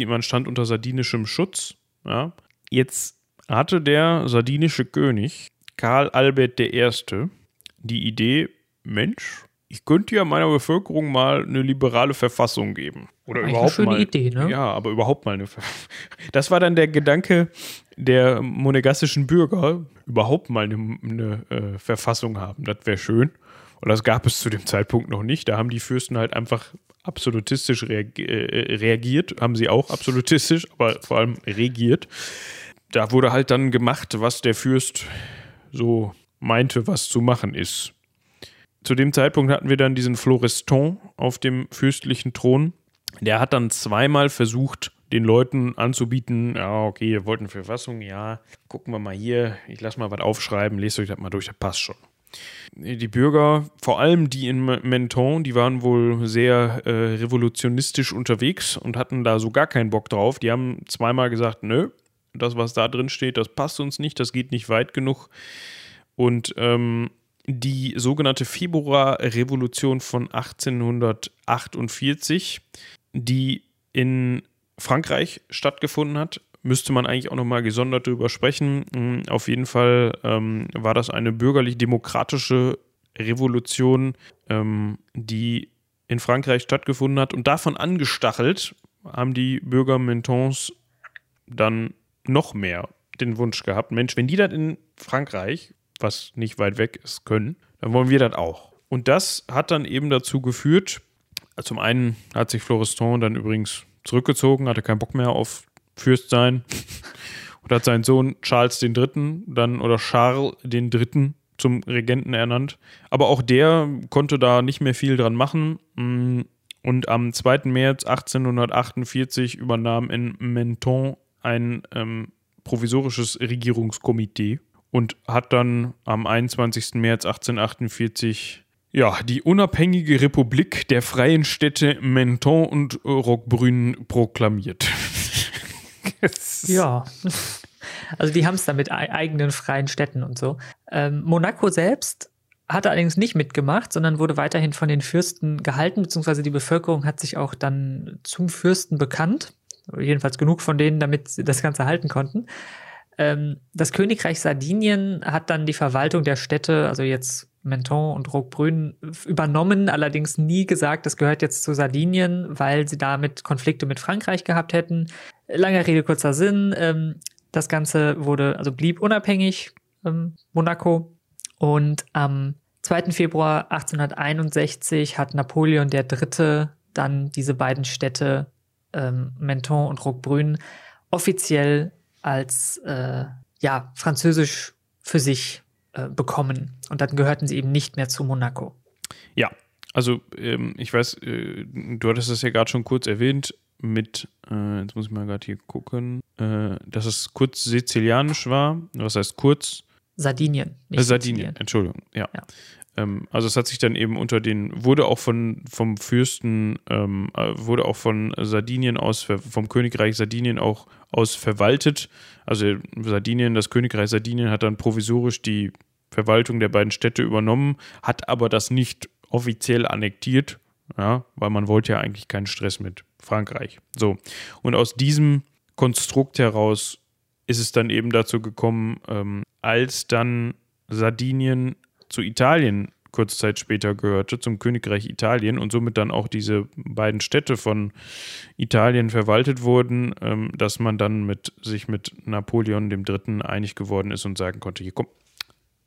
man stand unter sardinischem Schutz. Ja. Jetzt hatte der sardinische König Karl Albert I. die Idee, Mensch, ich könnte ja meiner Bevölkerung mal eine liberale Verfassung geben. Oder Eigentlich überhaupt eine schöne mal. Idee, ne? Ja, aber überhaupt mal eine Verfassung. Das war dann der Gedanke der monegassischen Bürger, überhaupt mal eine, eine äh, Verfassung haben. Das wäre schön. Und das gab es zu dem Zeitpunkt noch nicht. Da haben die Fürsten halt einfach absolutistisch reagi äh, reagiert, haben sie auch absolutistisch, aber vor allem regiert. Da wurde halt dann gemacht, was der Fürst so meinte, was zu machen ist. Zu dem Zeitpunkt hatten wir dann diesen Floreston auf dem fürstlichen Thron. Der hat dann zweimal versucht, den Leuten anzubieten, ja, okay, ihr wollt eine Verfassung, ja, gucken wir mal hier, ich lasse mal was aufschreiben, lest euch das mal durch, das passt schon. Die Bürger, vor allem die in Menton, die waren wohl sehr äh, revolutionistisch unterwegs und hatten da so gar keinen Bock drauf. Die haben zweimal gesagt, nö, das, was da drin steht, das passt uns nicht, das geht nicht weit genug. Und ähm, die sogenannte Februarrevolution von 1848, die in Frankreich stattgefunden hat, müsste man eigentlich auch nochmal gesondert drüber sprechen. Mm, auf jeden Fall ähm, war das eine bürgerlich-demokratische Revolution, ähm, die in Frankreich stattgefunden hat. Und davon angestachelt haben die Bürger Mentons dann noch mehr den Wunsch gehabt, Mensch, wenn die das in Frankreich, was nicht weit weg ist, können, dann wollen wir das auch. Und das hat dann eben dazu geführt, zum einen hat sich Florestan dann übrigens zurückgezogen, hatte keinen Bock mehr auf Fürst sein und hat seinen Sohn Charles III. dann oder Charles III. zum Regenten ernannt. Aber auch der konnte da nicht mehr viel dran machen. Mm, und am 2. März 1848 übernahm in Menton ein ähm, provisorisches Regierungskomitee und hat dann am 21. März 1848 ja, die unabhängige Republik der freien Städte Menton und Roquebrune proklamiert. ja. Also die haben es da mit eigenen freien Städten und so. Ähm, Monaco selbst hatte allerdings nicht mitgemacht, sondern wurde weiterhin von den Fürsten gehalten, beziehungsweise die Bevölkerung hat sich auch dann zum Fürsten bekannt. Jedenfalls genug von denen, damit sie das Ganze halten konnten. Ähm, das Königreich Sardinien hat dann die Verwaltung der Städte, also jetzt Menton und Roquebrune, übernommen, allerdings nie gesagt, das gehört jetzt zu Sardinien, weil sie damit Konflikte mit Frankreich gehabt hätten. Langer Rede, kurzer Sinn. Ähm, das Ganze wurde, also blieb unabhängig, ähm, Monaco. Und am 2. Februar 1861 hat Napoleon III. dann diese beiden Städte ähm, Menton und Roquebrune offiziell als äh, ja, französisch für sich äh, bekommen. Und dann gehörten sie eben nicht mehr zu Monaco. Ja, also ähm, ich weiß, äh, du hattest es ja gerade schon kurz erwähnt, mit, äh, jetzt muss ich mal gerade hier gucken, äh, dass es kurz sizilianisch war. Was heißt kurz? Sardinien. Nicht Sardinien, Sizilien. Entschuldigung, ja. ja. Ähm, also es hat sich dann eben unter den, wurde auch von, vom Fürsten, ähm, äh, wurde auch von Sardinien aus, vom Königreich Sardinien auch aus verwaltet. Also Sardinien, das Königreich Sardinien hat dann provisorisch die Verwaltung der beiden Städte übernommen, hat aber das nicht offiziell annektiert, ja, weil man wollte ja eigentlich keinen Stress mit Frankreich. So. Und aus diesem Konstrukt heraus ist es dann eben dazu gekommen, ähm, als dann Sardinien zu Italien kurze Zeit später gehörte, zum Königreich Italien und somit dann auch diese beiden Städte von Italien verwaltet wurden, ähm, dass man dann mit sich mit Napoleon III. einig geworden ist und sagen konnte, hier komm,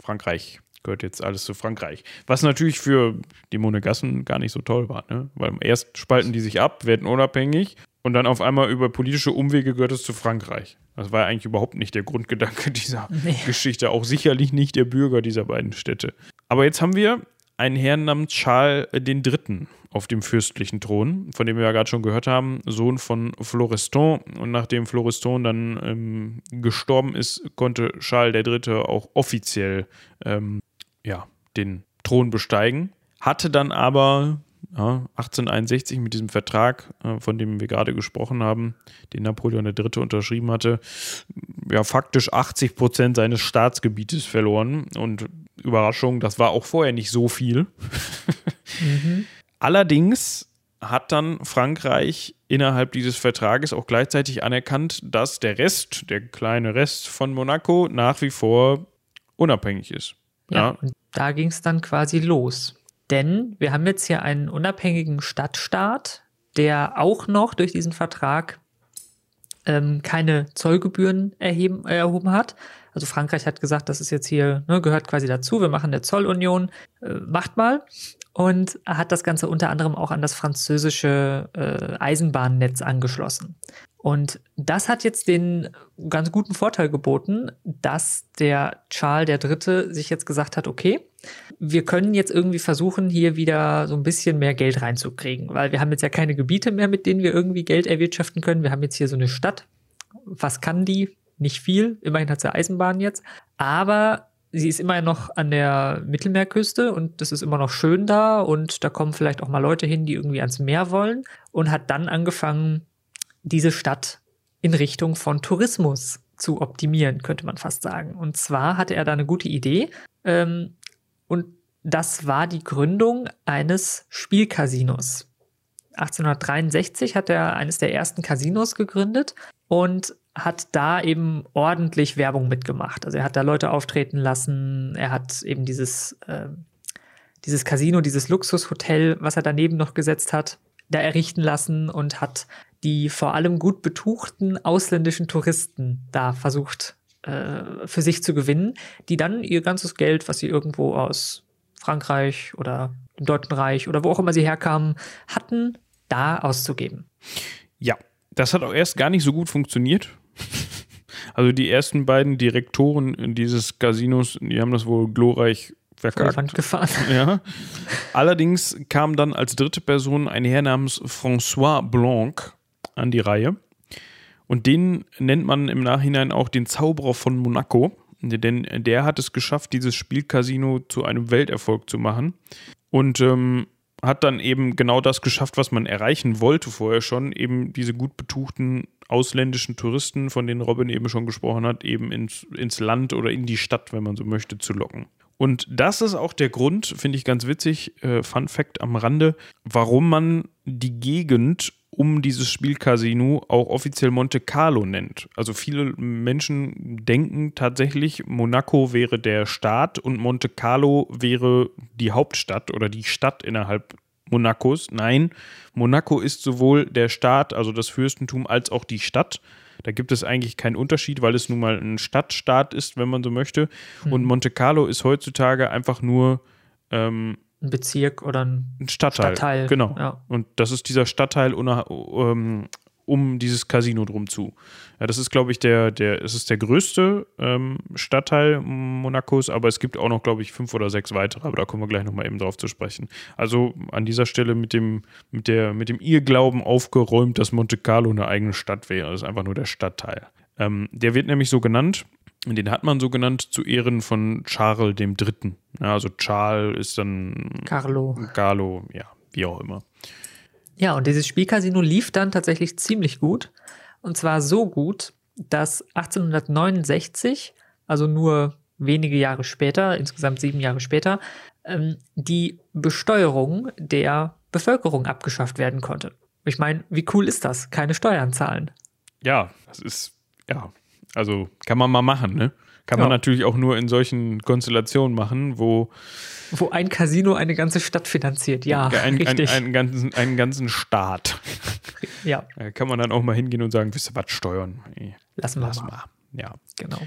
Frankreich gehört jetzt alles zu Frankreich. Was natürlich für die Monegassen gar nicht so toll war, ne? weil erst spalten die sich ab, werden unabhängig und dann auf einmal über politische Umwege gehört es zu Frankreich. Das war eigentlich überhaupt nicht der Grundgedanke dieser nee. Geschichte, auch sicherlich nicht der Bürger dieser beiden Städte. Aber jetzt haben wir einen Herrn namens Charles III. auf dem fürstlichen Thron, von dem wir ja gerade schon gehört haben, Sohn von Florestan. Und nachdem Florestan dann ähm, gestorben ist, konnte Charles III. auch offiziell ähm, ja, den Thron besteigen. Hatte dann aber ja, 1861 mit diesem Vertrag, äh, von dem wir gerade gesprochen haben, den Napoleon III. unterschrieben hatte, ja faktisch 80 Prozent seines Staatsgebietes verloren. Und Überraschung, das war auch vorher nicht so viel. mhm. Allerdings hat dann Frankreich innerhalb dieses Vertrages auch gleichzeitig anerkannt, dass der Rest, der kleine Rest von Monaco nach wie vor unabhängig ist. Ja, ja. und da ging es dann quasi los. Denn wir haben jetzt hier einen unabhängigen Stadtstaat, der auch noch durch diesen Vertrag ähm, keine Zollgebühren erheben, erhoben hat. Also Frankreich hat gesagt, das ist jetzt hier, ne, gehört quasi dazu, wir machen eine Zollunion, äh, macht mal. Und hat das Ganze unter anderem auch an das französische äh, Eisenbahnnetz angeschlossen. Und das hat jetzt den ganz guten Vorteil geboten, dass der Charles III. sich jetzt gesagt hat, okay, wir können jetzt irgendwie versuchen, hier wieder so ein bisschen mehr Geld reinzukriegen, weil wir haben jetzt ja keine Gebiete mehr, mit denen wir irgendwie Geld erwirtschaften können. Wir haben jetzt hier so eine Stadt. Was kann die? Nicht viel. Immerhin hat sie Eisenbahn jetzt. Aber sie ist immer noch an der Mittelmeerküste und das ist immer noch schön da und da kommen vielleicht auch mal Leute hin, die irgendwie ans Meer wollen und hat dann angefangen, diese Stadt in Richtung von Tourismus zu optimieren, könnte man fast sagen. Und zwar hatte er da eine gute Idee ähm, und das war die Gründung eines Spielcasinos. 1863 hat er eines der ersten Casinos gegründet und hat da eben ordentlich Werbung mitgemacht. Also er hat da Leute auftreten lassen, er hat eben dieses, äh, dieses Casino, dieses Luxushotel, was er daneben noch gesetzt hat, da errichten lassen und hat die vor allem gut betuchten ausländischen Touristen da versucht äh, für sich zu gewinnen, die dann ihr ganzes Geld, was sie irgendwo aus Frankreich oder dem Deutschen Reich oder wo auch immer sie herkamen, hatten, da auszugeben. Ja, das hat auch erst gar nicht so gut funktioniert. Also die ersten beiden Direktoren dieses Casinos, die haben das wohl glorreich verkackt. gefahren. Ja. Allerdings kam dann als dritte Person ein Herr namens François Blanc an die Reihe. Und den nennt man im Nachhinein auch den Zauberer von Monaco. Denn der hat es geschafft, dieses Spielcasino zu einem Welterfolg zu machen. Und ähm, hat dann eben genau das geschafft, was man erreichen wollte vorher schon, eben diese gut betuchten ausländischen Touristen, von denen Robin eben schon gesprochen hat, eben ins, ins Land oder in die Stadt, wenn man so möchte, zu locken. Und das ist auch der Grund, finde ich ganz witzig, äh, Fun Fact am Rande, warum man die Gegend um dieses Spielcasino auch offiziell Monte Carlo nennt. Also viele Menschen denken tatsächlich, Monaco wäre der Staat und Monte Carlo wäre die Hauptstadt oder die Stadt innerhalb Monacos. Nein, Monaco ist sowohl der Staat, also das Fürstentum, als auch die Stadt. Da gibt es eigentlich keinen Unterschied, weil es nun mal ein Stadtstaat ist, wenn man so möchte. Mhm. Und Monte Carlo ist heutzutage einfach nur ähm, ein Bezirk oder ein, Stadtteil. Stadtteil. Genau. Ja. Und das ist dieser Stadtteil um, um dieses Casino drum zu. Ja, das ist, glaube ich, der, der, es ist der größte ähm, Stadtteil Monacos, aber es gibt auch noch, glaube ich, fünf oder sechs weitere, aber da kommen wir gleich nochmal eben drauf zu sprechen. Also an dieser Stelle mit dem, mit der, mit dem Irrglauben aufgeräumt, dass Monte Carlo eine eigene Stadt wäre. Das ist einfach nur der Stadtteil. Ähm, der wird nämlich so genannt, den hat man so genannt zu Ehren von Charles dem Dritten. Ja, also Charles ist dann Carlo. Carlo, ja, wie auch immer. Ja, und dieses Spielcasino lief dann tatsächlich ziemlich gut. Und zwar so gut, dass 1869, also nur wenige Jahre später, insgesamt sieben Jahre später, ähm, die Besteuerung der Bevölkerung abgeschafft werden konnte. Ich meine, wie cool ist das? Keine Steuern zahlen. Ja, das ist, ja, also kann man mal machen, ne? Kann ja. man natürlich auch nur in solchen Konstellationen machen, wo. Wo ein Casino eine ganze Stadt finanziert, ja. Ein, richtig. Ein, einen, ganzen, einen ganzen Staat. Ja. Da kann man dann auch mal hingehen und sagen, wisst ihr was, steuern? Lassen wir Lass mal. mal. Ja. Genau.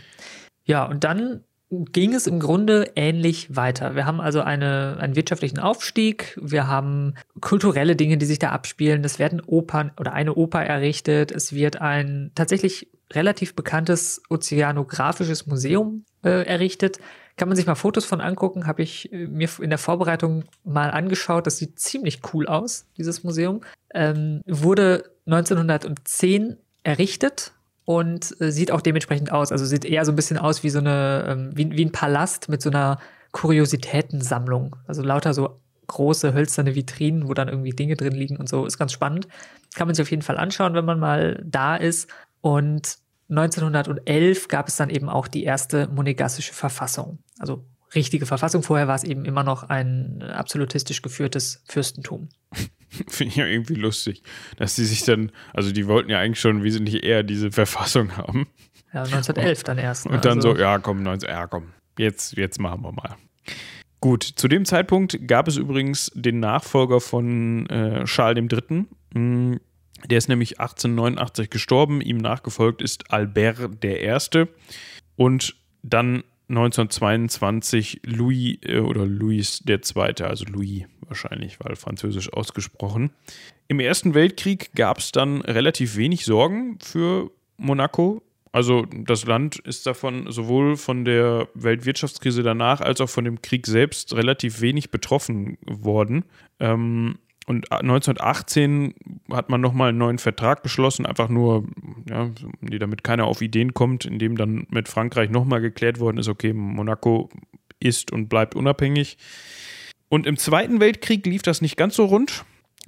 Ja, und dann ging es im Grunde ähnlich weiter. Wir haben also eine, einen wirtschaftlichen Aufstieg, wir haben kulturelle Dinge, die sich da abspielen. Es werden Opern oder eine Oper errichtet, es wird ein tatsächlich relativ bekanntes ozeanografisches Museum äh, errichtet. Kann man sich mal Fotos von angucken, habe ich äh, mir in der Vorbereitung mal angeschaut. Das sieht ziemlich cool aus, dieses Museum. Ähm, wurde 1910 errichtet und äh, sieht auch dementsprechend aus. Also sieht eher so ein bisschen aus wie so eine, ähm, wie, wie ein Palast mit so einer Kuriositätensammlung. Also lauter so große hölzerne Vitrinen, wo dann irgendwie Dinge drin liegen und so. Ist ganz spannend. Kann man sich auf jeden Fall anschauen, wenn man mal da ist. Und 1911 gab es dann eben auch die erste monegassische Verfassung. Also richtige Verfassung. Vorher war es eben immer noch ein absolutistisch geführtes Fürstentum. Finde ich ja irgendwie lustig, dass die sich dann, also die wollten ja eigentlich schon wesentlich eher diese Verfassung haben. Ja, 1911 dann erst. Ne? Und dann also. so, ja komm, 19, ja komm, jetzt, jetzt machen wir mal. Gut, zu dem Zeitpunkt gab es übrigens den Nachfolger von äh, Charles III. Der ist nämlich 1889 gestorben. Ihm nachgefolgt ist Albert I. Und dann 1922 Louis äh, oder Louis II., also Louis wahrscheinlich, weil französisch ausgesprochen. Im Ersten Weltkrieg gab es dann relativ wenig Sorgen für Monaco. Also das Land ist davon sowohl von der Weltwirtschaftskrise danach als auch von dem Krieg selbst relativ wenig betroffen worden. Ähm, und 1918 hat man nochmal einen neuen Vertrag geschlossen, einfach nur, ja, damit keiner auf Ideen kommt, in dem dann mit Frankreich nochmal geklärt worden ist, okay, Monaco ist und bleibt unabhängig. Und im Zweiten Weltkrieg lief das nicht ganz so rund.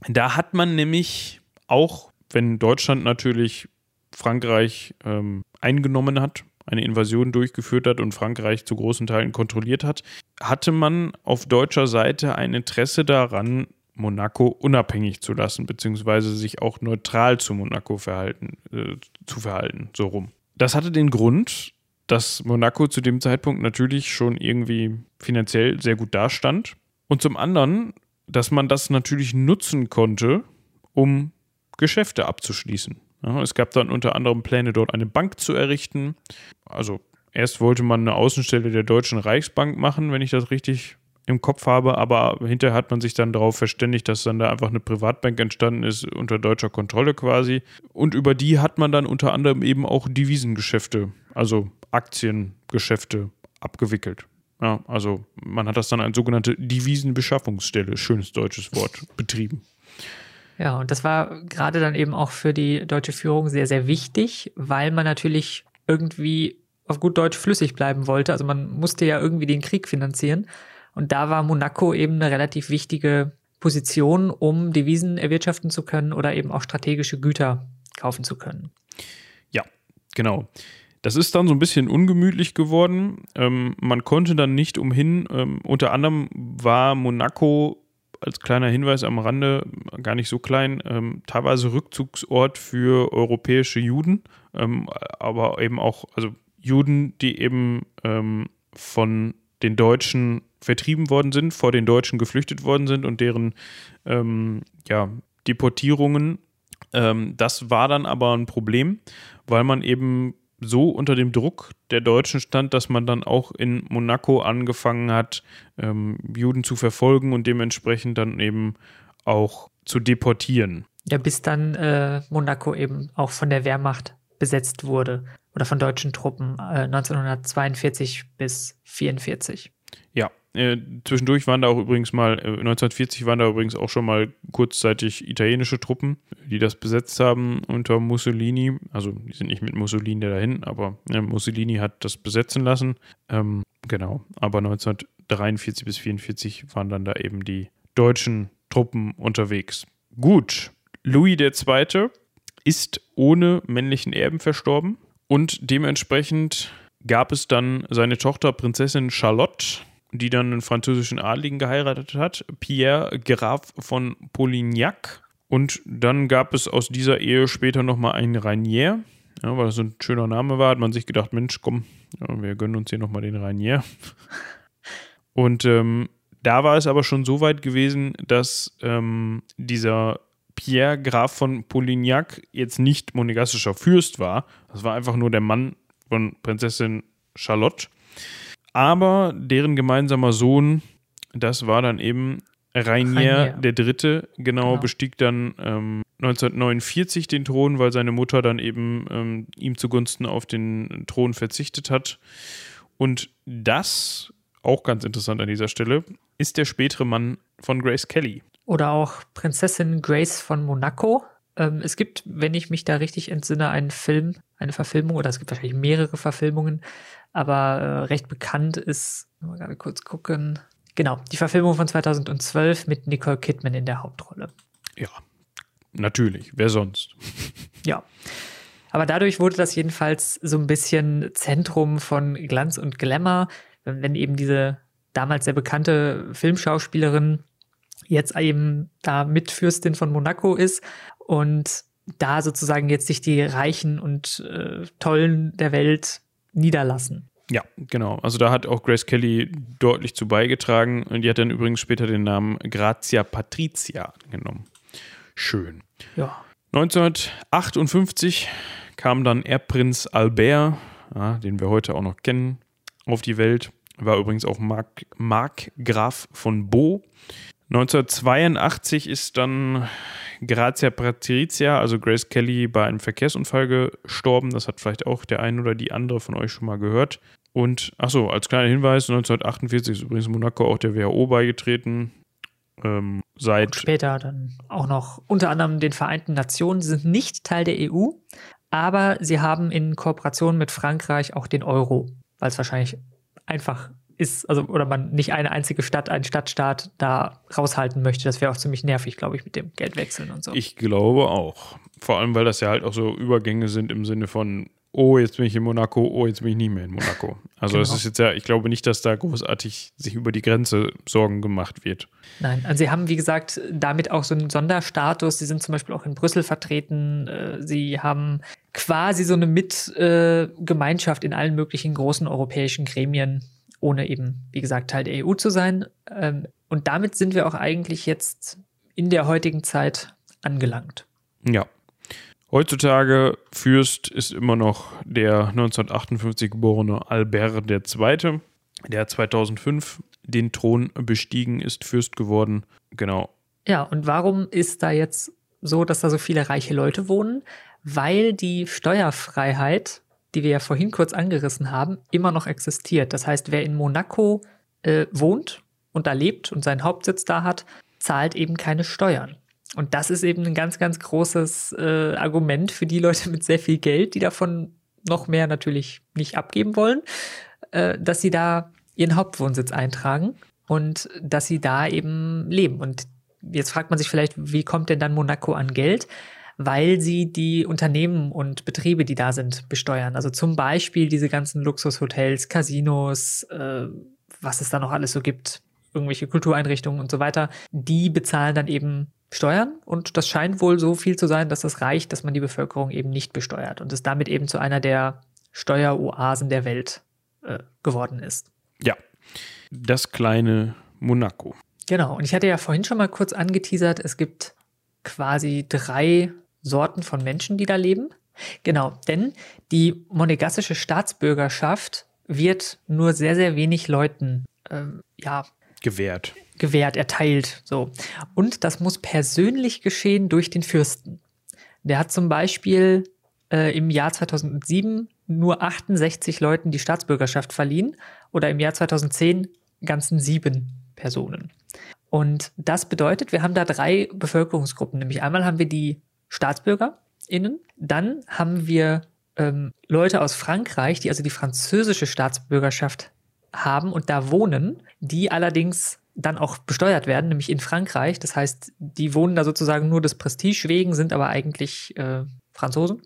Da hat man nämlich auch, wenn Deutschland natürlich Frankreich ähm, eingenommen hat, eine Invasion durchgeführt hat und Frankreich zu großen Teilen kontrolliert hat, hatte man auf deutscher Seite ein Interesse daran, Monaco unabhängig zu lassen, beziehungsweise sich auch neutral zu Monaco verhalten, äh, zu verhalten, so rum. Das hatte den Grund, dass Monaco zu dem Zeitpunkt natürlich schon irgendwie finanziell sehr gut dastand. Und zum anderen, dass man das natürlich nutzen konnte, um Geschäfte abzuschließen. Ja, es gab dann unter anderem Pläne, dort eine Bank zu errichten. Also erst wollte man eine Außenstelle der Deutschen Reichsbank machen, wenn ich das richtig im Kopf habe, aber hinterher hat man sich dann darauf verständigt, dass dann da einfach eine Privatbank entstanden ist unter deutscher Kontrolle quasi. Und über die hat man dann unter anderem eben auch Devisengeschäfte, also Aktiengeschäfte abgewickelt. Ja, also man hat das dann als sogenannte Devisenbeschaffungsstelle, schönes deutsches Wort, betrieben. Ja, und das war gerade dann eben auch für die deutsche Führung sehr, sehr wichtig, weil man natürlich irgendwie auf gut Deutsch flüssig bleiben wollte. Also man musste ja irgendwie den Krieg finanzieren. Und da war Monaco eben eine relativ wichtige Position, um Devisen erwirtschaften zu können oder eben auch strategische Güter kaufen zu können. Ja, genau. Das ist dann so ein bisschen ungemütlich geworden. Ähm, man konnte dann nicht umhin. Ähm, unter anderem war Monaco als kleiner Hinweis am Rande, gar nicht so klein, ähm, teilweise Rückzugsort für europäische Juden, ähm, aber eben auch, also Juden, die eben ähm, von den Deutschen vertrieben worden sind, vor den Deutschen geflüchtet worden sind und deren ähm, ja, Deportierungen. Ähm, das war dann aber ein Problem, weil man eben so unter dem Druck der Deutschen stand, dass man dann auch in Monaco angefangen hat, ähm, Juden zu verfolgen und dementsprechend dann eben auch zu deportieren. Ja, bis dann äh, Monaco eben auch von der Wehrmacht besetzt wurde oder von deutschen Truppen äh, 1942 bis 1944. Äh, zwischendurch waren da auch übrigens mal, äh, 1940 waren da übrigens auch schon mal kurzzeitig italienische Truppen, die das besetzt haben unter Mussolini. Also die sind nicht mit Mussolini dahin, aber äh, Mussolini hat das besetzen lassen. Ähm, genau, aber 1943 bis 1944 waren dann da eben die deutschen Truppen unterwegs. Gut, Louis II. ist ohne männlichen Erben verstorben und dementsprechend gab es dann seine Tochter Prinzessin Charlotte die dann einen französischen Adligen geheiratet hat, Pierre Graf von Polignac. Und dann gab es aus dieser Ehe später nochmal einen Rainier, ja, weil das so ein schöner Name war, hat man sich gedacht, Mensch, komm, ja, wir gönnen uns hier nochmal den Rainier. Und ähm, da war es aber schon so weit gewesen, dass ähm, dieser Pierre Graf von Polignac jetzt nicht monegassischer Fürst war. Das war einfach nur der Mann von Prinzessin Charlotte. Aber deren gemeinsamer Sohn, das war dann eben Rainier, der Dritte, genau, genau, bestieg dann ähm, 1949 den Thron, weil seine Mutter dann eben ähm, ihm zugunsten auf den Thron verzichtet hat. Und das, auch ganz interessant an dieser Stelle, ist der spätere Mann von Grace Kelly. Oder auch Prinzessin Grace von Monaco. Ähm, es gibt, wenn ich mich da richtig entsinne, einen Film, eine Verfilmung, oder es gibt wahrscheinlich mehrere Verfilmungen aber äh, recht bekannt ist, mal gerade kurz gucken. Genau, die Verfilmung von 2012 mit Nicole Kidman in der Hauptrolle. Ja, natürlich. Wer sonst? ja. Aber dadurch wurde das jedenfalls so ein bisschen Zentrum von Glanz und Glamour, wenn eben diese damals sehr bekannte Filmschauspielerin jetzt eben da Mitfürstin von Monaco ist und da sozusagen jetzt sich die Reichen und äh, Tollen der Welt niederlassen. Ja, genau. Also da hat auch Grace Kelly deutlich zu beigetragen und die hat dann übrigens später den Namen Grazia Patricia genommen. Schön. Ja. 1958 kam dann Erbprinz Albert, ja, den wir heute auch noch kennen, auf die Welt. War übrigens auch Mark, Mark Graf von Beau. 1982 ist dann Grazia Patrizia, also Grace Kelly, bei einem Verkehrsunfall gestorben. Das hat vielleicht auch der ein oder die andere von euch schon mal gehört. Und, achso, als kleiner Hinweis, 1948 ist übrigens Monaco auch der WHO beigetreten. Ähm, seit Und später dann auch noch unter anderem den Vereinten Nationen. Sie sind nicht Teil der EU, aber sie haben in Kooperation mit Frankreich auch den Euro, weil es wahrscheinlich einfach ist, also oder man nicht eine einzige Stadt, einen Stadtstaat da raushalten möchte. Das wäre auch ziemlich nervig, glaube ich, mit dem Geldwechseln und so. Ich glaube auch. Vor allem, weil das ja halt auch so Übergänge sind im Sinne von oh, jetzt bin ich in Monaco, oh, jetzt bin ich nicht mehr in Monaco. Also genau. es ist jetzt ja, ich glaube nicht, dass da großartig sich über die Grenze Sorgen gemacht wird. Nein, also sie haben, wie gesagt, damit auch so einen Sonderstatus. Sie sind zum Beispiel auch in Brüssel vertreten. Äh, sie haben quasi so eine Mitgemeinschaft in allen möglichen großen europäischen Gremien, ohne eben, wie gesagt, Teil der EU zu sein. Ähm, und damit sind wir auch eigentlich jetzt in der heutigen Zeit angelangt. Ja, Heutzutage Fürst ist immer noch der 1958 geborene Albert II., der 2005 den Thron bestiegen ist, Fürst geworden. Genau. Ja, und warum ist da jetzt so, dass da so viele reiche Leute wohnen? Weil die Steuerfreiheit, die wir ja vorhin kurz angerissen haben, immer noch existiert. Das heißt, wer in Monaco äh, wohnt und da lebt und seinen Hauptsitz da hat, zahlt eben keine Steuern. Und das ist eben ein ganz, ganz großes äh, Argument für die Leute mit sehr viel Geld, die davon noch mehr natürlich nicht abgeben wollen, äh, dass sie da ihren Hauptwohnsitz eintragen und dass sie da eben leben. Und jetzt fragt man sich vielleicht, wie kommt denn dann Monaco an Geld? Weil sie die Unternehmen und Betriebe, die da sind, besteuern. Also zum Beispiel diese ganzen Luxushotels, Casinos, äh, was es da noch alles so gibt, irgendwelche Kultureinrichtungen und so weiter, die bezahlen dann eben Steuern und das scheint wohl so viel zu sein, dass das reicht, dass man die Bevölkerung eben nicht besteuert und es damit eben zu einer der Steueroasen der Welt äh, geworden ist. Ja, das kleine Monaco. Genau, und ich hatte ja vorhin schon mal kurz angeteasert, es gibt quasi drei Sorten von Menschen, die da leben. Genau, denn die monegassische Staatsbürgerschaft wird nur sehr, sehr wenig Leuten ähm, ja, gewährt gewährt, erteilt. So. Und das muss persönlich geschehen durch den Fürsten. Der hat zum Beispiel äh, im Jahr 2007 nur 68 Leuten die Staatsbürgerschaft verliehen oder im Jahr 2010 ganzen sieben Personen. Und das bedeutet, wir haben da drei Bevölkerungsgruppen. Nämlich einmal haben wir die StaatsbürgerInnen, dann haben wir ähm, Leute aus Frankreich, die also die französische Staatsbürgerschaft haben und da wohnen, die allerdings dann auch besteuert werden, nämlich in Frankreich. Das heißt, die wohnen da sozusagen nur des Prestige wegen, sind aber eigentlich äh, Franzosen.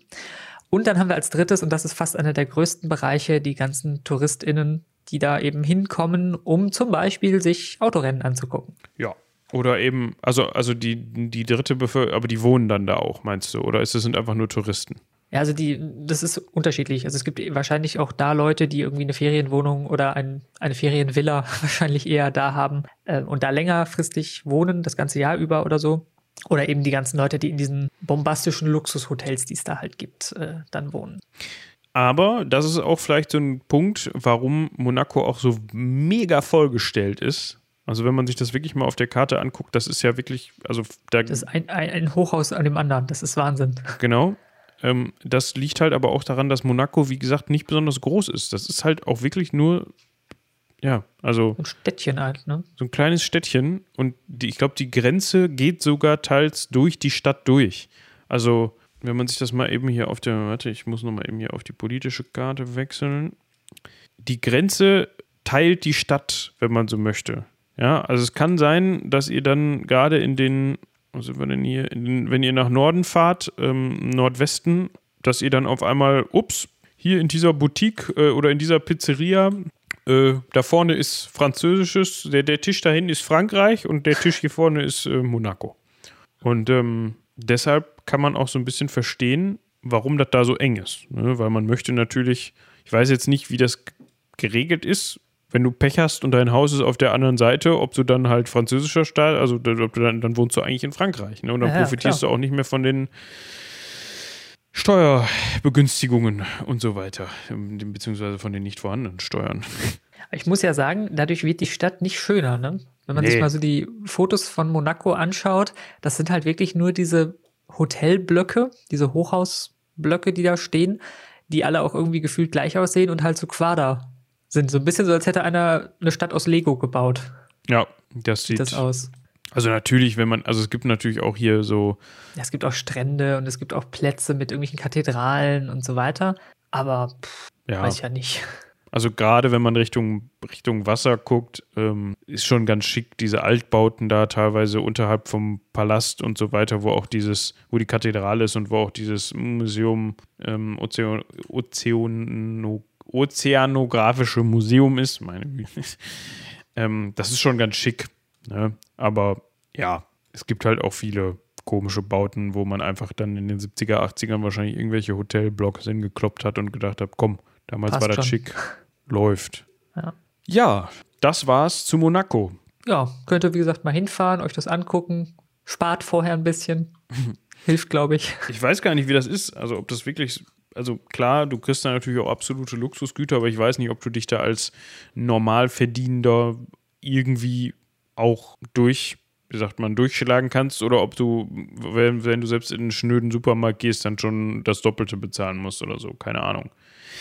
Und dann haben wir als drittes, und das ist fast einer der größten Bereiche, die ganzen TouristInnen, die da eben hinkommen, um zum Beispiel sich Autorennen anzugucken. Ja. Oder eben, also, also die, die dritte Bevölkerung, aber die wohnen dann da auch, meinst du? Oder ist es sind einfach nur Touristen? Ja, also die, das ist unterschiedlich. Also es gibt wahrscheinlich auch da Leute, die irgendwie eine Ferienwohnung oder ein, eine Ferienvilla wahrscheinlich eher da haben äh, und da längerfristig wohnen, das ganze Jahr über oder so. Oder eben die ganzen Leute, die in diesen bombastischen Luxushotels, die es da halt gibt, äh, dann wohnen. Aber das ist auch vielleicht so ein Punkt, warum Monaco auch so mega vollgestellt ist. Also wenn man sich das wirklich mal auf der Karte anguckt, das ist ja wirklich, also da das ist ein, ein, ein Hochhaus an dem anderen, das ist Wahnsinn. Genau, ähm, das liegt halt aber auch daran, dass Monaco, wie gesagt, nicht besonders groß ist. Das ist halt auch wirklich nur, ja, also. Ein Städtchen halt, ne? So ein kleines Städtchen. Und die, ich glaube, die Grenze geht sogar teils durch die Stadt durch. Also, wenn man sich das mal eben hier auf der, warte, ich muss nochmal eben hier auf die politische Karte wechseln. Die Grenze teilt die Stadt, wenn man so möchte. Ja, also es kann sein, dass ihr dann gerade in den wo sind wir denn hier? Den, wenn ihr nach Norden fahrt, ähm, Nordwesten, dass ihr dann auf einmal, ups, hier in dieser Boutique äh, oder in dieser Pizzeria, äh, da vorne ist Französisches, der, der Tisch dahin ist Frankreich und der Tisch hier vorne ist äh, Monaco. Und ähm, deshalb kann man auch so ein bisschen verstehen, warum das da so eng ist. Ne? Weil man möchte natürlich, ich weiß jetzt nicht, wie das geregelt ist, wenn du Pech hast und dein Haus ist auf der anderen Seite, ob du dann halt französischer Staat, also ob du dann, dann wohnst du eigentlich in Frankreich. Ne? Und dann ja, profitierst klar. du auch nicht mehr von den Steuerbegünstigungen und so weiter, beziehungsweise von den nicht vorhandenen Steuern. Ich muss ja sagen, dadurch wird die Stadt nicht schöner. Ne? Wenn man nee. sich mal so die Fotos von Monaco anschaut, das sind halt wirklich nur diese Hotelblöcke, diese Hochhausblöcke, die da stehen, die alle auch irgendwie gefühlt gleich aussehen und halt so Quader sind. So ein bisschen so, als hätte einer eine Stadt aus Lego gebaut. Ja, das sieht, sieht das aus. Also natürlich, wenn man, also es gibt natürlich auch hier so. Ja, es gibt auch Strände und es gibt auch Plätze mit irgendwelchen Kathedralen und so weiter. Aber pff, ja. weiß ich ja nicht. Also gerade wenn man Richtung, Richtung Wasser guckt, ähm, ist schon ganz schick, diese Altbauten da teilweise unterhalb vom Palast und so weiter, wo auch dieses, wo die Kathedrale ist und wo auch dieses Museum ähm, Ozean, Ozeano, Ozeanografische Museum ist. Meine ähm, das ist schon ganz schick. Ne? Aber ja, es gibt halt auch viele komische Bauten, wo man einfach dann in den 70er, 80ern wahrscheinlich irgendwelche Hotelblocks hingekloppt hat und gedacht hat, komm, damals Passt war das schon. schick läuft. Ja. ja, das war's zu Monaco. Ja, könnt ihr wie gesagt mal hinfahren, euch das angucken. Spart vorher ein bisschen. Hilft, glaube ich. Ich weiß gar nicht, wie das ist. Also, ob das wirklich. Also, klar, du kriegst da natürlich auch absolute Luxusgüter, aber ich weiß nicht, ob du dich da als Normalverdienender irgendwie auch durch, wie sagt man, durchschlagen kannst oder ob du, wenn, wenn du selbst in einen schnöden Supermarkt gehst, dann schon das Doppelte bezahlen musst oder so. Keine Ahnung.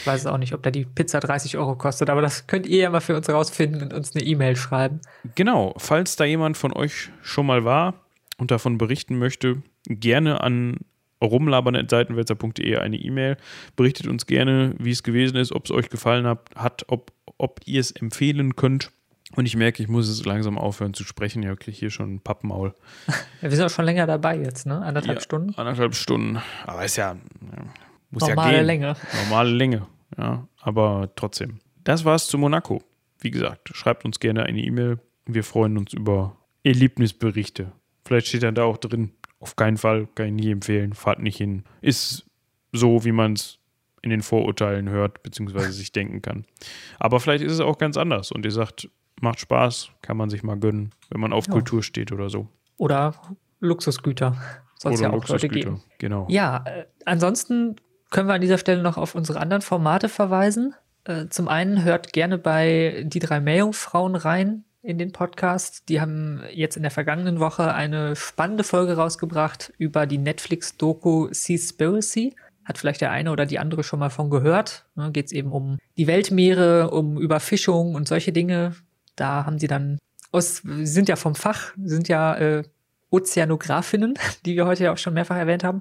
Ich weiß auch nicht, ob da die Pizza 30 Euro kostet, aber das könnt ihr ja mal für uns rausfinden und uns eine E-Mail schreiben. Genau, falls da jemand von euch schon mal war und davon berichten möchte, gerne an rumlabern.seitenwälzer.de eine E-Mail. Berichtet uns gerne, wie es gewesen ist, ob es euch gefallen hat, hat ob, ob ihr es empfehlen könnt. Und ich merke, ich muss es langsam aufhören zu sprechen. Ja, wirklich hier schon ein Pappenmaul. Ja, wir sind auch schon länger dabei jetzt, ne? Anderthalb ja, Stunden? Anderthalb Stunden. Aber ist ja, muss Normale ja gehen. Länge. Normale Länge, ja. Aber trotzdem. Das war's zu Monaco. Wie gesagt, schreibt uns gerne eine E-Mail. Wir freuen uns über Erlebnisberichte. Vielleicht steht dann da auch drin. Auf keinen Fall, kann ich nie empfehlen. Fahrt nicht hin. Ist so, wie man es in den Vorurteilen hört, beziehungsweise sich denken kann. Aber vielleicht ist es auch ganz anders und ihr sagt, macht Spaß, kann man sich mal gönnen, wenn man auf ja. Kultur steht oder so. Oder Luxusgüter. Soll es ja auch Leute geben. Genau. Ja, äh, ansonsten können wir an dieser Stelle noch auf unsere anderen Formate verweisen. Äh, zum einen hört gerne bei die drei Meerjungfrauen rein in den Podcast. Die haben jetzt in der vergangenen Woche eine spannende Folge rausgebracht über die Netflix-Doku Seaspiracy. Hat vielleicht der eine oder die andere schon mal von gehört. Ne, Geht es eben um die Weltmeere, um Überfischung und solche Dinge. Da haben sie dann aus, sind ja vom Fach, sind ja äh, Ozeanografinnen, die wir heute ja auch schon mehrfach erwähnt haben.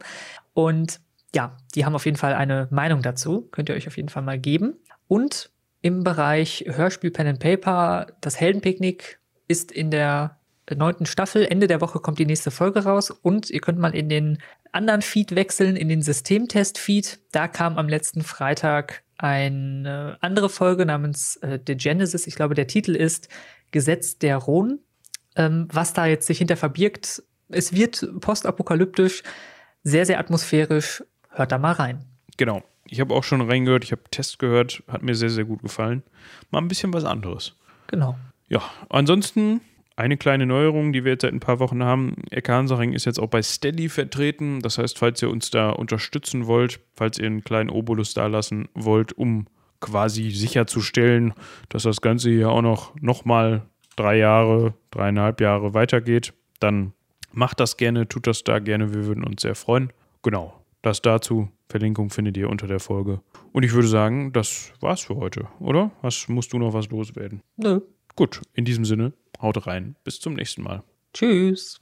Und ja, die haben auf jeden Fall eine Meinung dazu. Könnt ihr euch auf jeden Fall mal geben. Und im Bereich Hörspiel Pen and Paper, das Heldenpicknick ist in der neunten Staffel. Ende der Woche kommt die nächste Folge raus. Und ihr könnt mal in den anderen Feed wechseln, in den Systemtest-Feed. Da kam am letzten Freitag eine andere Folge namens äh, The Genesis. Ich glaube, der Titel ist Gesetz der Rhone. Ähm, was da jetzt sich hinter verbirgt, es wird postapokalyptisch, sehr, sehr atmosphärisch hört da mal rein. Genau. Ich habe auch schon reingehört, ich habe Test gehört, hat mir sehr, sehr gut gefallen. Mal ein bisschen was anderes. Genau. Ja, ansonsten eine kleine Neuerung, die wir jetzt seit ein paar Wochen haben. Ecke Hansaring ist jetzt auch bei Steady vertreten. Das heißt, falls ihr uns da unterstützen wollt, falls ihr einen kleinen Obolus da lassen wollt, um quasi sicherzustellen, dass das Ganze hier auch noch, noch mal drei Jahre, dreieinhalb Jahre weitergeht, dann macht das gerne, tut das da gerne. Wir würden uns sehr freuen. Genau. Das dazu. Verlinkung findet ihr unter der Folge. Und ich würde sagen, das war's für heute, oder? Was musst du noch was loswerden? Nö. Gut, in diesem Sinne, haut rein. Bis zum nächsten Mal. Tschüss.